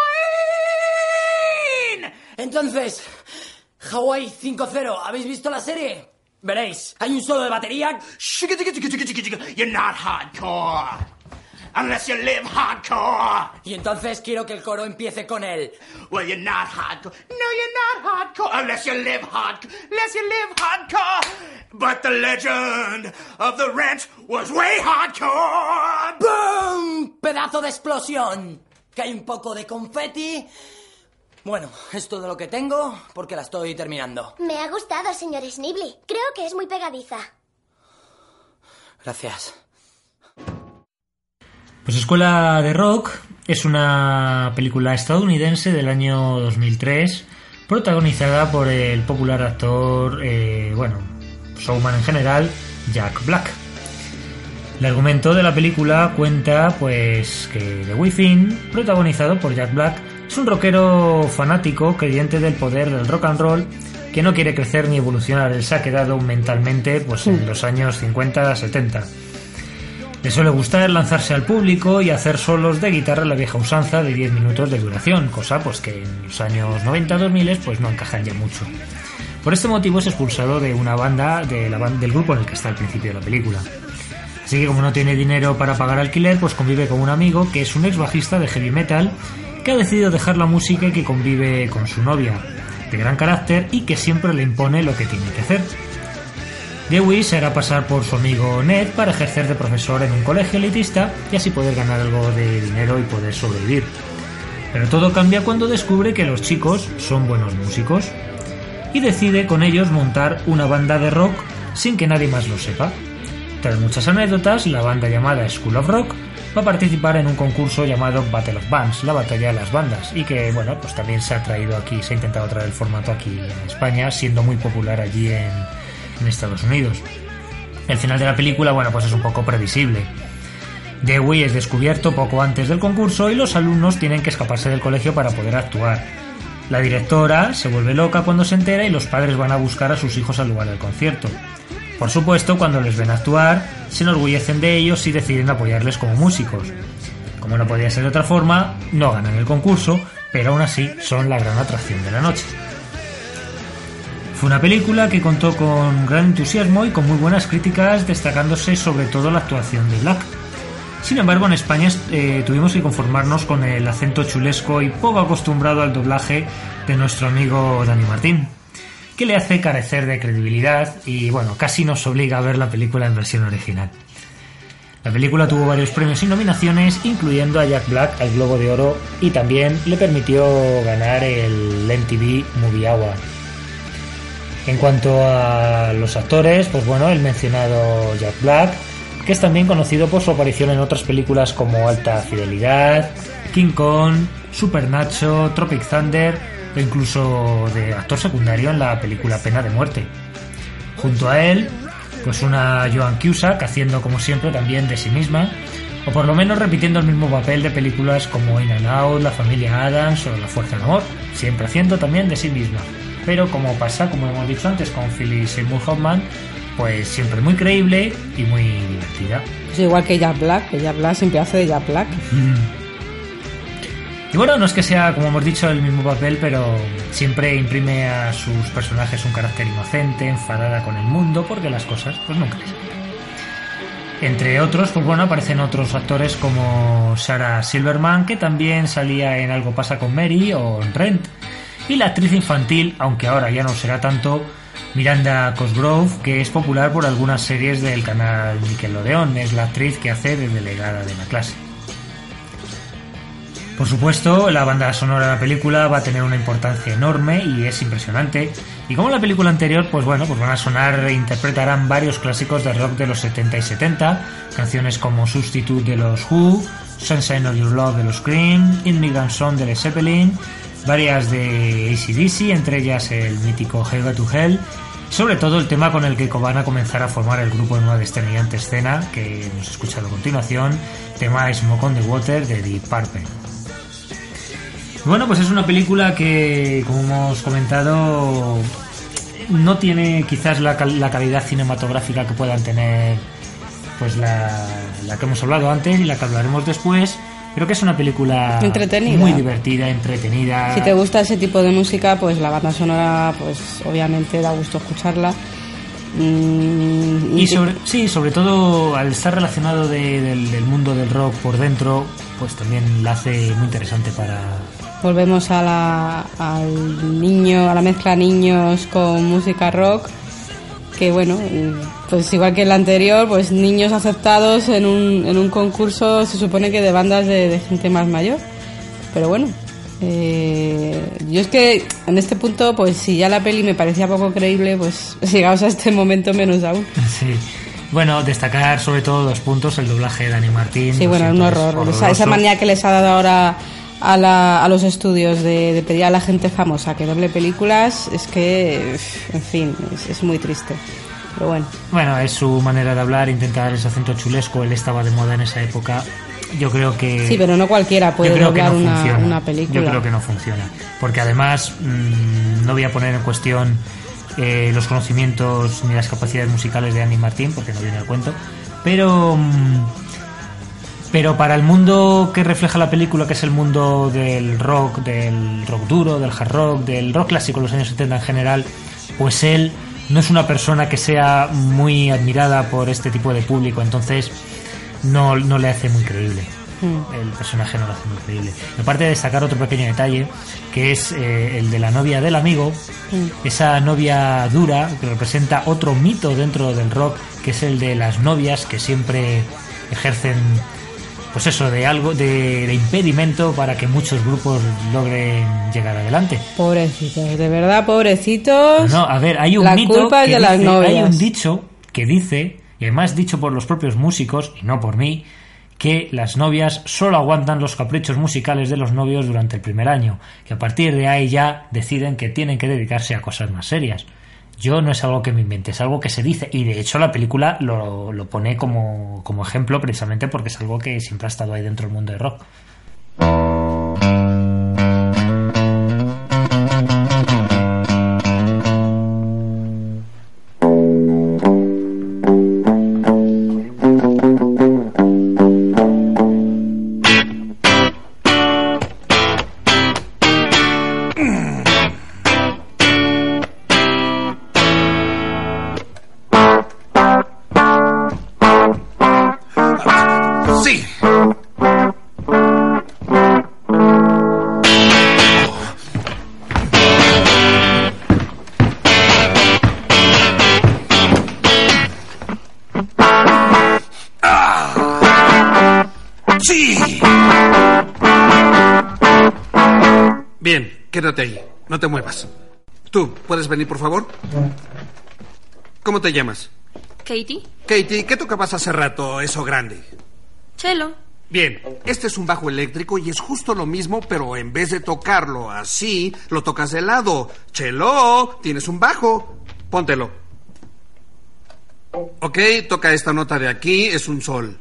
mine? Entonces, Hawaii 5-0, ¿habéis visto la serie? Veréis, hay un solo de batería. You're not hardcore. unless you live hardcore. Y entonces quiero que el coro empiece con él. Well, you're not hardcore. No, you're not hardcore unless you live hardcore. Unless you live hardcore. But the legend of the ranch was way hardcore. ¡Boom! Pedazo de explosión. Que hay un poco de confeti. Bueno, es todo lo que tengo porque la estoy terminando. Me ha gustado, señor Snibly. Creo que es muy pegadiza. Gracias. Pues Escuela de Rock es una película estadounidense del año 2003 protagonizada por el popular actor, eh, bueno, showman en general, Jack Black. El argumento de la película cuenta pues que The Within, protagonizado por Jack Black, es un rockero fanático creyente del poder del rock and roll que no quiere crecer ni evolucionar. Él se ha quedado mentalmente pues en los años 50-70. Le suele gustar lanzarse al público y hacer solos de guitarra a la vieja usanza de 10 minutos de duración, cosa pues que en los años 90-2000 pues no encajan ya mucho. Por este motivo es expulsado de una banda, de la ban- del grupo en el que está al principio de la película. Así que como no tiene dinero para pagar alquiler, pues convive con un amigo que es un ex bajista de heavy metal que ha decidido dejar la música y que convive con su novia, de gran carácter y que siempre le impone lo que tiene que hacer. Dewey se hará pasar por su amigo Ned para ejercer de profesor en un colegio elitista y así poder ganar algo de dinero y poder sobrevivir. Pero todo cambia cuando descubre que los chicos son buenos músicos y decide con ellos montar una banda de rock sin que nadie más lo sepa. Tras muchas anécdotas, la banda llamada School of Rock va a participar en un concurso llamado Battle of Bands, la batalla de las bandas, y que bueno, pues también se ha traído aquí, se ha intentado traer el formato aquí en España, siendo muy popular allí en, en Estados Unidos. El final de la película, bueno, pues es un poco previsible. Dewey es descubierto poco antes del concurso y los alumnos tienen que escaparse del colegio para poder actuar. La directora se vuelve loca cuando se entera y los padres van a buscar a sus hijos al lugar del concierto. Por supuesto, cuando les ven actuar, se enorgullecen de ellos y deciden apoyarles como músicos. Como no podía ser de otra forma, no ganan el concurso, pero aún así son la gran atracción de la noche. Fue una película que contó con gran entusiasmo y con muy buenas críticas, destacándose sobre todo la actuación de Black. Sin embargo, en España eh, tuvimos que conformarnos con el acento chulesco y poco acostumbrado al doblaje de nuestro amigo Dani Martín, que le hace carecer de credibilidad y, bueno, casi nos obliga a ver la película en versión original. La película tuvo varios premios y nominaciones, incluyendo a Jack Black al Globo de Oro y también le permitió ganar el MTV Movie Award. En cuanto a los actores, pues bueno, el mencionado Jack Black, que es también conocido por su aparición en otras películas como Alta Fidelidad, King Kong, Super Nacho, Tropic Thunder o incluso de actor secundario en la película Pena de Muerte. Junto a él, pues una Joan Cusack haciendo como siempre también de sí misma, o por lo menos repitiendo el mismo papel de películas como In and Out, La familia Adams o La fuerza del amor, siempre haciendo también de sí misma. Pero como pasa, como hemos dicho antes, con Philip Seymour Hoffman, pues siempre muy creíble y muy divertida. Es igual que Jack Black, que Jack Black siempre hace de Jack Black. Y bueno, no es que sea, como hemos dicho, el mismo papel, pero siempre imprime a sus personajes un carácter inocente, enfadada con el mundo, porque las cosas pues nunca les. Entre otros, pues bueno, aparecen otros actores como Sarah Silverman, que también salía en Algo pasa con Mary o en Rent. Y la actriz infantil, aunque ahora ya no será tanto, Miranda Cosgrove, que es popular por algunas series del canal Nickelodeon, es la actriz que hace de delegada de la clase. Por supuesto, la banda sonora de la película va a tener una importancia enorme y es impresionante. Y como en la película anterior, pues bueno, pues van a sonar e interpretarán varios clásicos de rock de los 70 y 70, canciones como Substitute de los Who, Sunshine of Your Love de los Cream, Immigrant Song de Led Zeppelin, varias de ACDC, entre ellas el mítico Hell to Hell, sobre todo el tema con el que van a comenzar a formar el grupo en una desternillante escena que hemos escuchado a continuación, tema Smoke on the Water de Deep Purple. Bueno, pues es una película que, como hemos comentado, no tiene quizás la, cal- la calidad cinematográfica que puedan tener pues la, la que hemos hablado antes y la que hablaremos después, pero que es una película Entretenida. muy divertida, entretenida. Si te gusta ese tipo de música, pues la banda sonora, pues obviamente da gusto escucharla. Mm, Y sobre, sí, sobre todo al estar relacionado de- del, del mundo del rock por dentro, pues también la hace muy interesante para... Volvemos a la, al niño, a la mezcla niños con música rock. Que bueno, pues igual que el anterior, pues niños aceptados en un, en un concurso, se supone que de bandas de, de gente más mayor. Pero bueno, eh, yo es que en este punto, pues si ya la peli me parecía poco creíble, pues llegados a este momento menos aún. Sí. Bueno, destacar sobre todo dos puntos, el doblaje de Dani Martín. Sí, bueno, un horror. Esa manía que les ha dado ahora a, la- a los estudios de, de pedir a la gente famosa que doble películas, es que, en fin, es, es muy triste. Pero bueno, Bueno, es su manera de hablar, intentar ese acento chulesco, él estaba de moda en esa época. Yo creo que... sí, pero no cualquiera puede doblar no una, una película. Yo creo que no funciona. Porque además mm, no voy a poner en cuestión eh, los conocimientos ni las capacidades musicales de Andy Martín, porque no viene al cuento. Pero, mm, pero para el mundo que refleja la película, que es el mundo del rock, del rock duro, del hard rock, del rock clásico de los años 70 en general, pues él no es una persona que sea muy admirada por este tipo de público. Entonces no, no le hace muy creíble Mm. el personaje no lo hace muy creíble. Y aparte de destacar otro pequeño detalle, que es eh, el de la novia del amigo, Mm. esa novia dura que representa otro mito dentro del rock, que es el de las novias que siempre ejercen, pues eso, de algo, de, de impedimento para que muchos grupos logren llegar adelante. Pobrecitos, de verdad, pobrecitos. No, a ver, hay un la mito culpa que de las dice- novias. hay un dicho que dice, y además dicho por los propios músicos, y no por mí, que las novias solo aguantan los caprichos musicales de los novios durante el primer año, que a partir de ahí ya deciden que tienen que dedicarse a cosas más serias. Yo no es algo que me invente, es algo que se dice, y de hecho la película lo, lo pone como, como ejemplo precisamente porque es algo que siempre ha estado ahí dentro del mundo del rock. Quédate ahí. No te muevas. Tú, ¿puedes venir, por favor? ¿Cómo te llamas? Katie, Katie, ¿qué tocabas hace rato, eso grande? Chelo. Bien, este es un bajo eléctrico y es justo lo mismo, pero en vez de tocarlo así, lo tocas de lado. Chelo, tienes un bajo. Póntelo. Ok, toca esta nota de aquí, es un sol.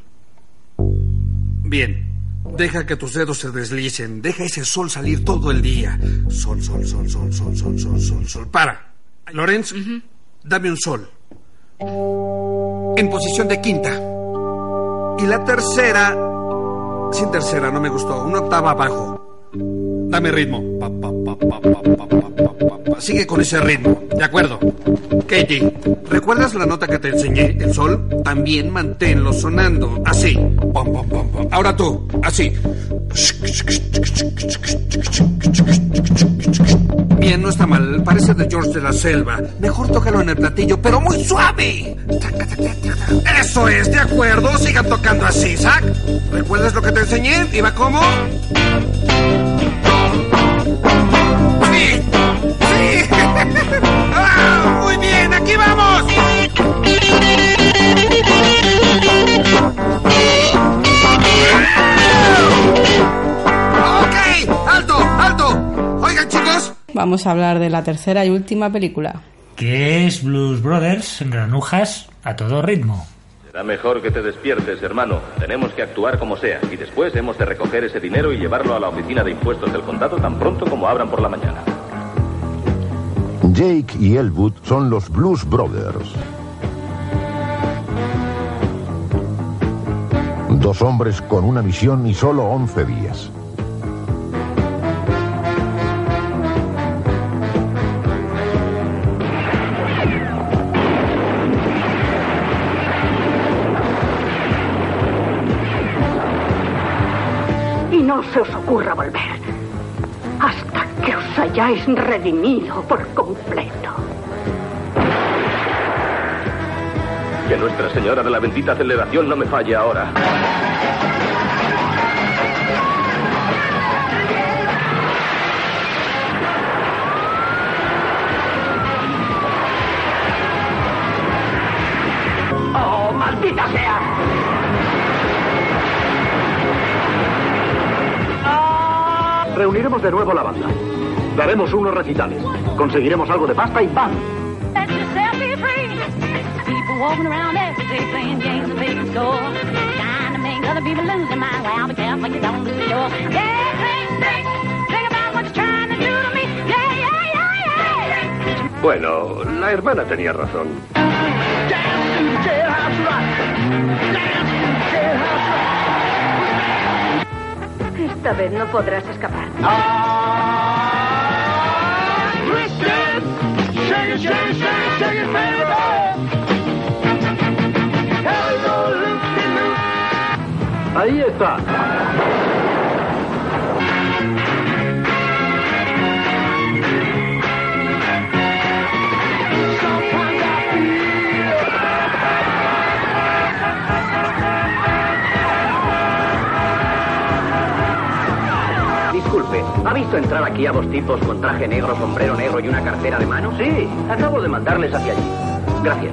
Bien, deja que tus dedos se deslicen, deja ese sol salir todo el día. Sol, sol, sol, sol, sol, sol, sol, sol, sol. Para. Lorenz, dame un sol. En posición de quinta. Y la tercera. Sin tercera, no me gustó. Una octava abajo. Dame ritmo. Pa, pa, pa, Sigue con ese ritmo. De acuerdo. Katie, ¿recuerdas la nota que te enseñé? El sol. También manténlo sonando. Así. Pam, pam, pam, pam. Ahora tú. Así. Bien, no está mal. Parece de George de la Selva. Mejor tócalo en el platillo, pero muy suave. Eso es, de acuerdo. Sigan tocando así, Zack. ¿Recuerdas lo que te enseñé? ¿Iba cómo? ¡Ah, ¡Muy bien! ¡Aquí vamos! ¡Ok! ¡Alto! ¡Alto! Oigan, chicos. Vamos a hablar de la tercera y última película. Que es Blues Brothers, granujas a todo ritmo. Será mejor que te despiertes, hermano. Tenemos que actuar como sea. Y después hemos de recoger ese dinero y llevarlo a la oficina de impuestos del condado tan pronto como abran por la mañana. Jake y Elwood son los Blues Brothers. Dos hombres con una misión y solo 11 días. Os hayáis redimido por completo. Que Nuestra Señora de la bendita aceleración no me falle ahora. ¡Oh, maldita sea! Reuniremos de nuevo la banda. Daremos unos recitales. Conseguiremos algo de pasta y ¡pam! Let yourself be free. People walking around every day playing games and making score. Trying to make other people lose their mind. Well, be careful you don't lose yours. Yeah, drink, drink. Think about what you're trying to do to me. Yeah, yeah, yeah, yeah. Bueno, la hermana tenía razón. Esta vez no podrás escapar. Ahí está. ¿Ha visto entrar aquí a dos tipos con traje negro, sombrero negro y una cartera de mano? Sí, acabo de mandarles hacia allí. Gracias.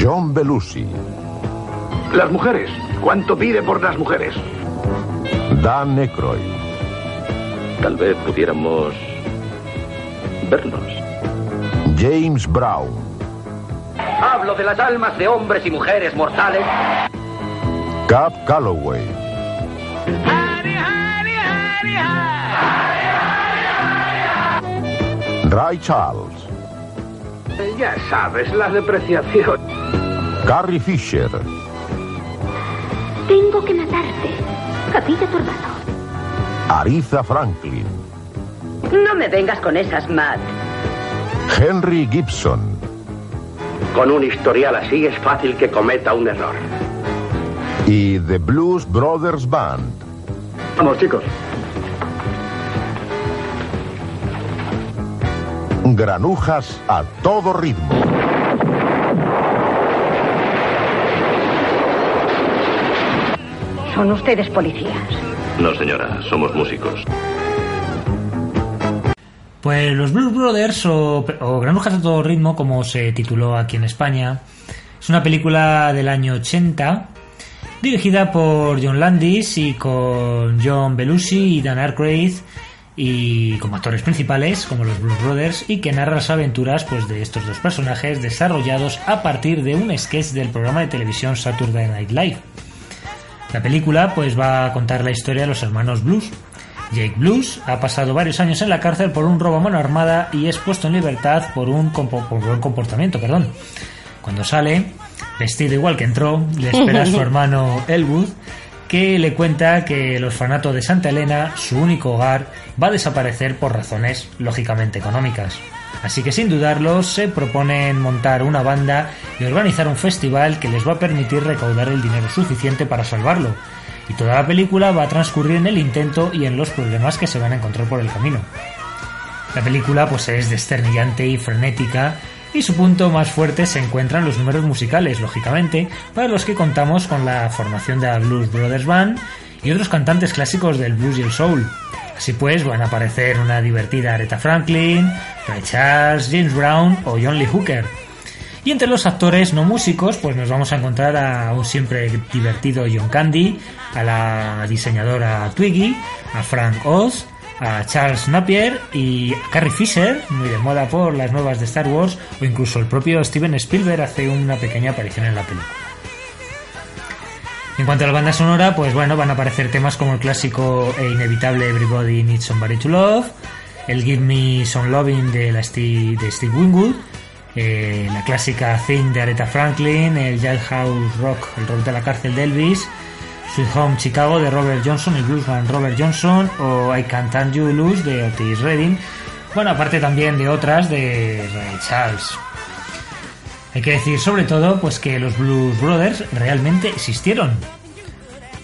John Belushi, Las mujeres. ¿Cuánto pide por las mujeres? Dan Aykroyd, Tal vez pudiéramos vernos. James Brown, Hablo de las almas de hombres y mujeres mortales. Cap Calloway, Ray Charles, Ya sabes, la depreciación. Carrie Fisher, Tengo que matarte. Capilla tu hermano. Aretha Franklin, No me vengas con esas, Matt. Henry Gibson, Con un historial así es fácil que cometa un error. y The Blues Brothers Band. Vamos, chicos. Granujas a todo ritmo. Son ustedes policías. No, señora, somos músicos. Pues los Blues Brothers o, o Granujas a todo ritmo, como se tituló aquí en España, es una película del año 80 dirigida por John Landis y con John Belushi y Dan Aykroyd y como actores principales como los Blues Brothers y que narra las aventuras pues de estos dos personajes desarrollados a partir de un sketch del programa de televisión Saturday Night Live. La película pues va a contar la historia de los hermanos Blues. Jake Blues ha pasado varios años en la cárcel por un robo a mano armada y es puesto en libertad por un por buen comportamiento, perdón. Cuando sale, vestido igual que entró, le espera a su hermano Elwood, que le cuenta que el orfanato de Santa Elena, su único hogar, va a desaparecer por razones lógicamente económicas. Así que sin dudarlo se proponen montar una banda y organizar un festival que les va a permitir recaudar el dinero suficiente para salvarlo. Y toda la película va a transcurrir en el intento y en los problemas que se van a encontrar por el camino. La película pues es desternillante y frenética y su punto más fuerte se encuentra en los números musicales, lógicamente, para los que contamos con la formación de la Blues Brothers Band y otros cantantes clásicos del blues y el soul. Así pues, van a aparecer una divertida Aretha Franklin, Ray Charles, James Brown o John Lee Hooker. Y entre los actores no músicos, pues nos vamos a encontrar a un siempre divertido John Candy, a la diseñadora Twiggy, a Frank Oz, a Charles Napier y a Carrie Fisher, muy de moda por las nuevas de Star Wars, o incluso el propio Steven Spielberg hace una pequeña aparición en la película. En cuanto a la banda sonora, pues bueno, van a aparecer temas como el clásico e inevitable Everybody Needs Somebody to Love, el Give Me Some Loving de, la Steve, de Steve Winwood, eh, la clásica Thing de Aretha Franklin, el Jailhouse Rock, el rock de la cárcel de Elvis, Sweet Home Chicago de Robert Johnson, el bluesman Robert Johnson, o I Can't Turn You Loose de Otis Redding, Bueno, aparte también de otras de Ray Charles. Hay que decir sobre todo pues que los Blues Brothers realmente existieron.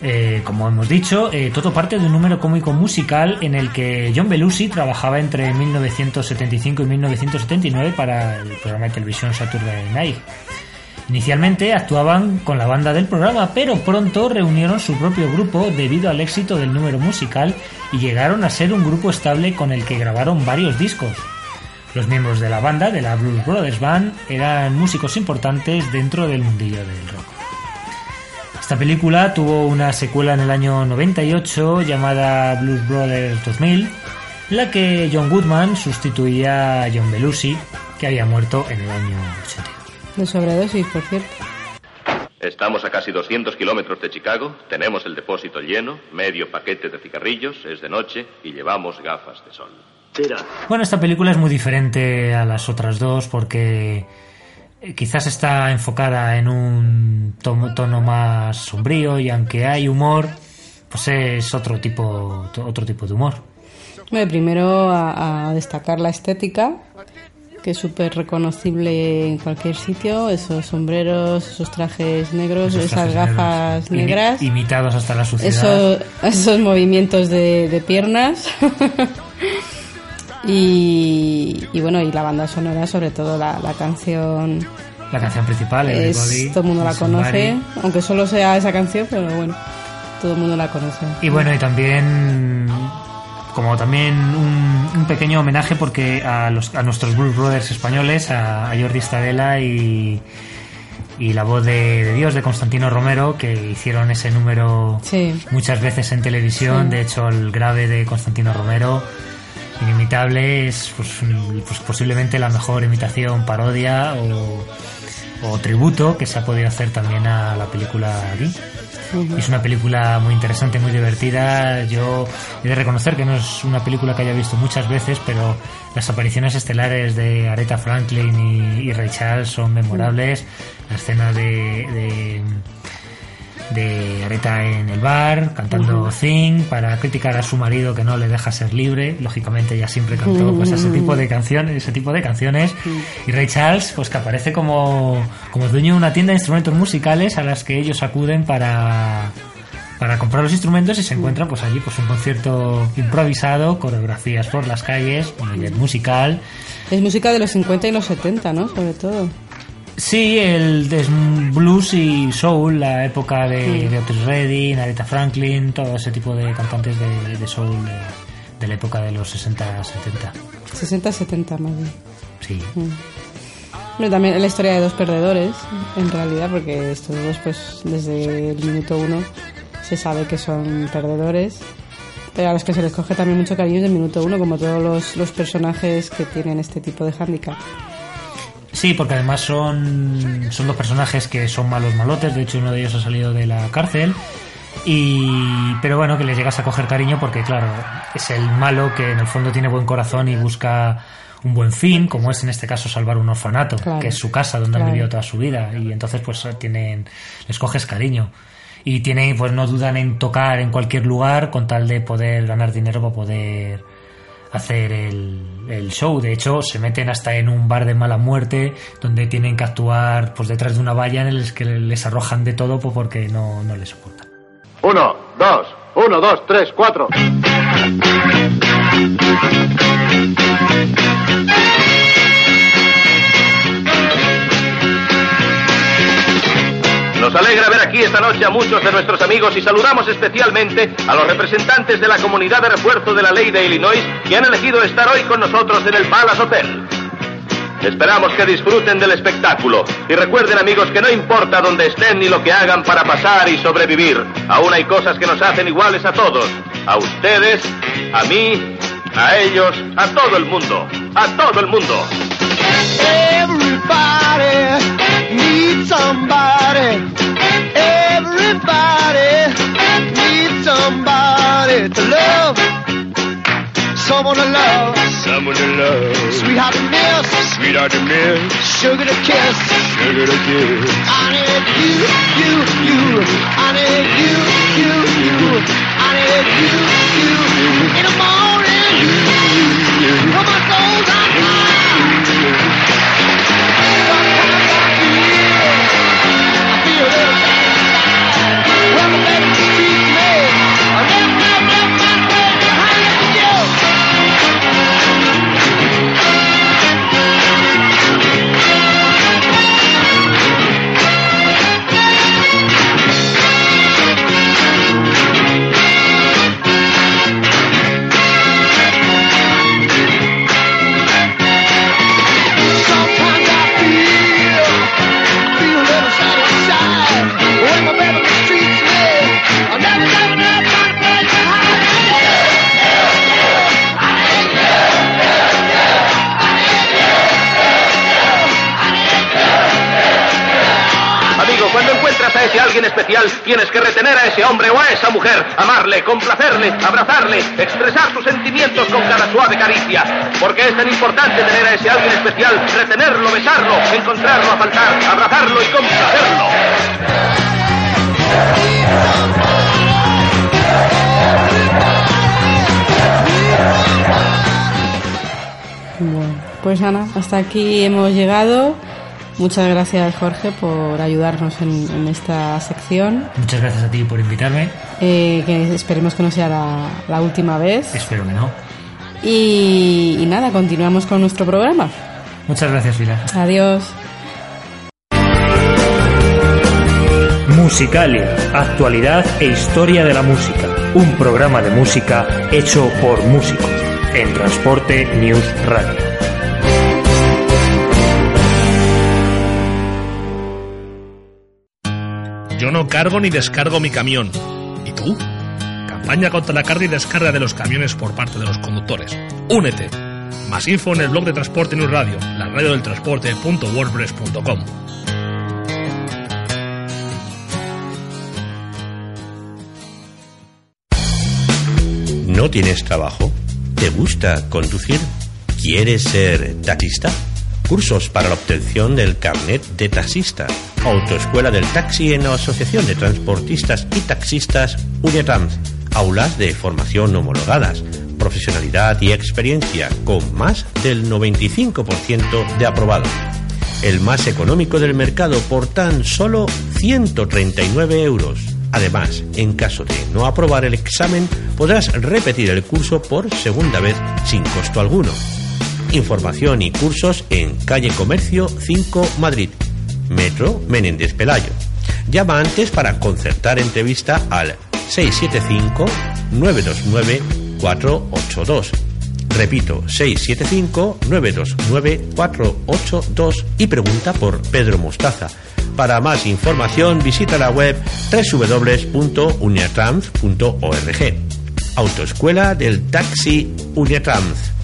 Eh, como hemos dicho, eh, todo parte de un número cómico musical en el que John Belushi trabajaba entre 1975 y 1979 para el programa de televisión Saturday Night. Inicialmente actuaban con la banda del programa, pero pronto reunieron su propio grupo debido al éxito del número musical y llegaron a ser un grupo estable con el que grabaron varios discos. Los miembros de la banda, de la Blues Brothers Band, eran músicos importantes dentro del mundillo del rock. Esta película tuvo una secuela en el año 98 llamada Blues Brothers 2000, en la que John Goodman sustituía a John Belushi, que había muerto en el año 82. De sobredosis, por cierto. Estamos a casi 200 kilómetros de Chicago, tenemos el depósito lleno, medio paquete de cigarrillos, es de noche y llevamos gafas de sol. Bueno, esta película es muy diferente a las otras dos porque quizás está enfocada en un tono, más sombrío y aunque hay humor, pues es otro tipo, otro tipo de humor. Bueno, primero a, a destacar la estética, que es súper reconocible en cualquier sitio, esos sombreros, esos trajes negros, Esos esas gafas negras, imitados hasta la suciedad. esos, esos movimientos de, de piernas. y, y bueno, y la banda sonora, sobre todo la, la canción, La canción principal, es, Everybody, todo el mundo la conoce, aunque solo sea esa canción, pero bueno, todo el mundo la conoce. Y bueno, y también como también un, un pequeño homenaje porque a, los, a nuestros Blues Brothers españoles, a, a Jordi Stadella y, y la voz de, de Dios de Constantino Romero, que hicieron ese número Sí. muchas veces en televisión. Sí. De hecho, el grave de Constantino Romero, inimitable, es pues, pues posiblemente la mejor imitación, parodia o, o tributo que se ha podido hacer también a la película aquí. Ujú. Es una película muy interesante, muy divertida. Yo he de reconocer que no es una película que haya visto muchas veces, pero las apariciones estelares de Aretha Franklin y, y Ray Charles son memorables. La escena de, de, de Aretha en el bar, cantando Ujú. Thing, para criticar a su marido que no le deja ser libre. Lógicamente ella siempre cantó pues, ese tipo de canciones, ese tipo de canciones. Y Ray Charles, pues que aparece como, como dueño de una tienda de instrumentos musicales a las que ellos acuden para, para comprar los instrumentos y se encuentran pues allí pues un concierto improvisado, coreografías por las calles, un nivel musical. Es música de los 50 y los 70, ¿no? Sobre todo. Sí, el de blues y soul, la época de, Sí. de Otis Redding, Aretha Franklin, todo ese tipo de cantantes de, de soul de, de la época de los 60-70. 60-70 más bien. Sí. Mm. Bueno, también es la historia de dos perdedores, en realidad, porque estos dos, pues desde el minuto uno se sabe que son perdedores, pero a los que se les coge también mucho cariño desde el minuto uno, como todos los, los personajes que tienen este tipo de hándicap. Sí, porque además son, son dos personajes que son malos malotes, de hecho uno de ellos ha salido de la cárcel. Y, pero bueno, que les llegas a coger cariño porque, claro, es el malo que en el fondo tiene buen corazón y busca un buen fin, como es en este caso salvar un orfanato, Claro. que es su casa donde han Claro. vivido toda su vida. Y entonces, pues tienen, les coges cariño. Y tienen, pues no dudan en tocar en cualquier lugar con tal de poder ganar dinero para poder hacer el, el show. De hecho, se meten hasta en un bar de mala muerte donde tienen que actuar pues detrás de una valla en el que les arrojan de todo porque no, no les soportan. Uno, dos, uno, dos, tres, cuatro. Nos alegra ver aquí esta noche a muchos de nuestros amigos y saludamos especialmente a los representantes de la comunidad de refuerzo de la ley de Illinois que han elegido estar hoy con nosotros en el Palace Hotel. Esperamos que disfruten del espectáculo y recuerden amigos que no importa dónde estén ni lo que hagan para pasar y sobrevivir, aún hay cosas que nos hacen iguales a todos, a ustedes, a mí, a ellos, a todo el mundo, a todo el mundo. Everybody needs somebody. Everybody needs somebody to love. Someone to love. Someone to love. Sweetheart to miss. Sweetheart to miss. Sugar to kiss. Sugar to kiss. I need you, you, you. I need you, you, you. I need you, you. In the morning Amigo, ese alguien especial, tienes que retener a ese hombre o a esa mujer, amarle, complacerle, abrazarle, expresar tus sentimientos con cada suave caricia. Porque es tan importante tener a ese alguien especial, retenerlo, besarlo, encontrarlo faltar, abrazarlo y complacerlo. Pues Ana, hasta aquí hemos llegado. Muchas gracias Jorge por ayudarnos en, en esta sección, Muchas gracias a ti por invitarme. eh, que esperemos que no sea la, la última vez. Espero que no. Y, y nada, continuamos con nuestro programa. Muchas gracias, Pilar. Adiós. Musicalia, actualidad e historia de la música. Un programa de música hecho por músicos en Transporte News Radio. Yo no cargo ni descargo mi camión. ¿Y tú? Campaña contra la carga y descarga de los camiones por parte de los conductores. Únete. Más info en el blog de Transporte News Radio, la radio del transporte.wordpress.com. ¿No tienes trabajo? ¿Te gusta conducir? ¿Quieres ser taxista? Cursos para la obtención del carnet de taxista. Autoescuela del taxi en la Asociación de Transportistas y Taxistas Unetrans. Aulas de formación homologadas. Profesionalidad y experiencia con más del 95% de aprobados. El más económico del mercado por tan solo 139 euros. Además, en caso de no aprobar el examen, podrás repetir el curso por segunda vez sin costo alguno. Información y cursos en Calle Comercio 5 Madrid, Metro Menéndez Pelayo. Llama antes para concertar entrevista al 675-929-482. Repito, 675-929-482 y pregunta por Pedro Mostaza. Para más información visita la web www.uniatrans.org. Autoescuela del Taxi Uniatrans.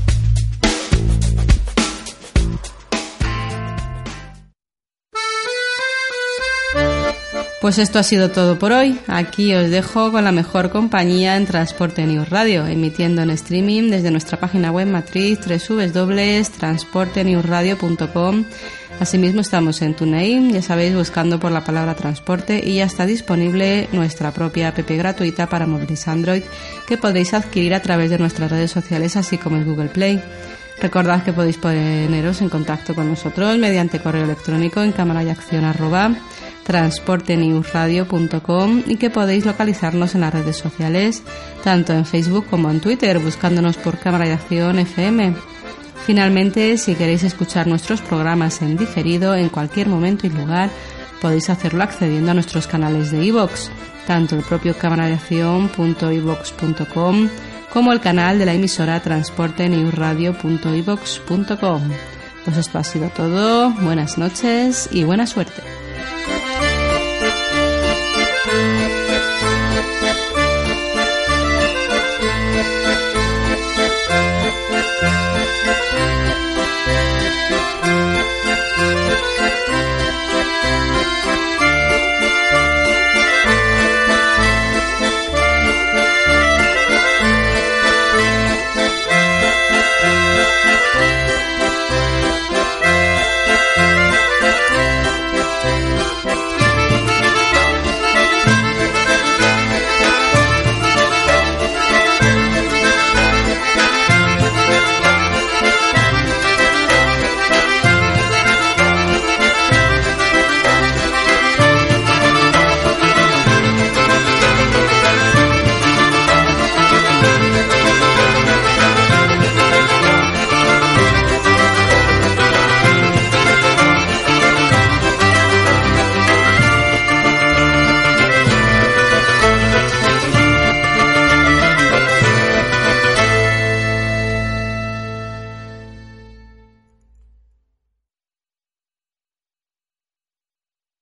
Pues esto ha sido todo por hoy. Aquí os dejo con la mejor compañía en Transporte News Radio, emitiendo en streaming desde nuestra página web matriz www.transportenewsradio.com. Asimismo estamos en TuneIn, ya sabéis, buscando por la palabra transporte y ya está disponible nuestra propia app gratuita para móviles Android que podéis adquirir a través de nuestras redes sociales así como el Google Play. Recordad que podéis poneros en contacto con nosotros mediante correo electrónico en cámara y acción arroba transportenewsradio.com y que podéis localizarnos en las redes sociales, tanto en Facebook como en Twitter, buscándonos por Cámara de Acción FM. Finalmente, si queréis escuchar nuestros programas en diferido en cualquier momento y lugar, podéis hacerlo accediendo a nuestros canales de iVoox, tanto el propio cámaradeacción.ivox.com como el canal de la emisora transportenewsradio.ivox.com. Pues esto ha sido todo, buenas noches y buena suerte.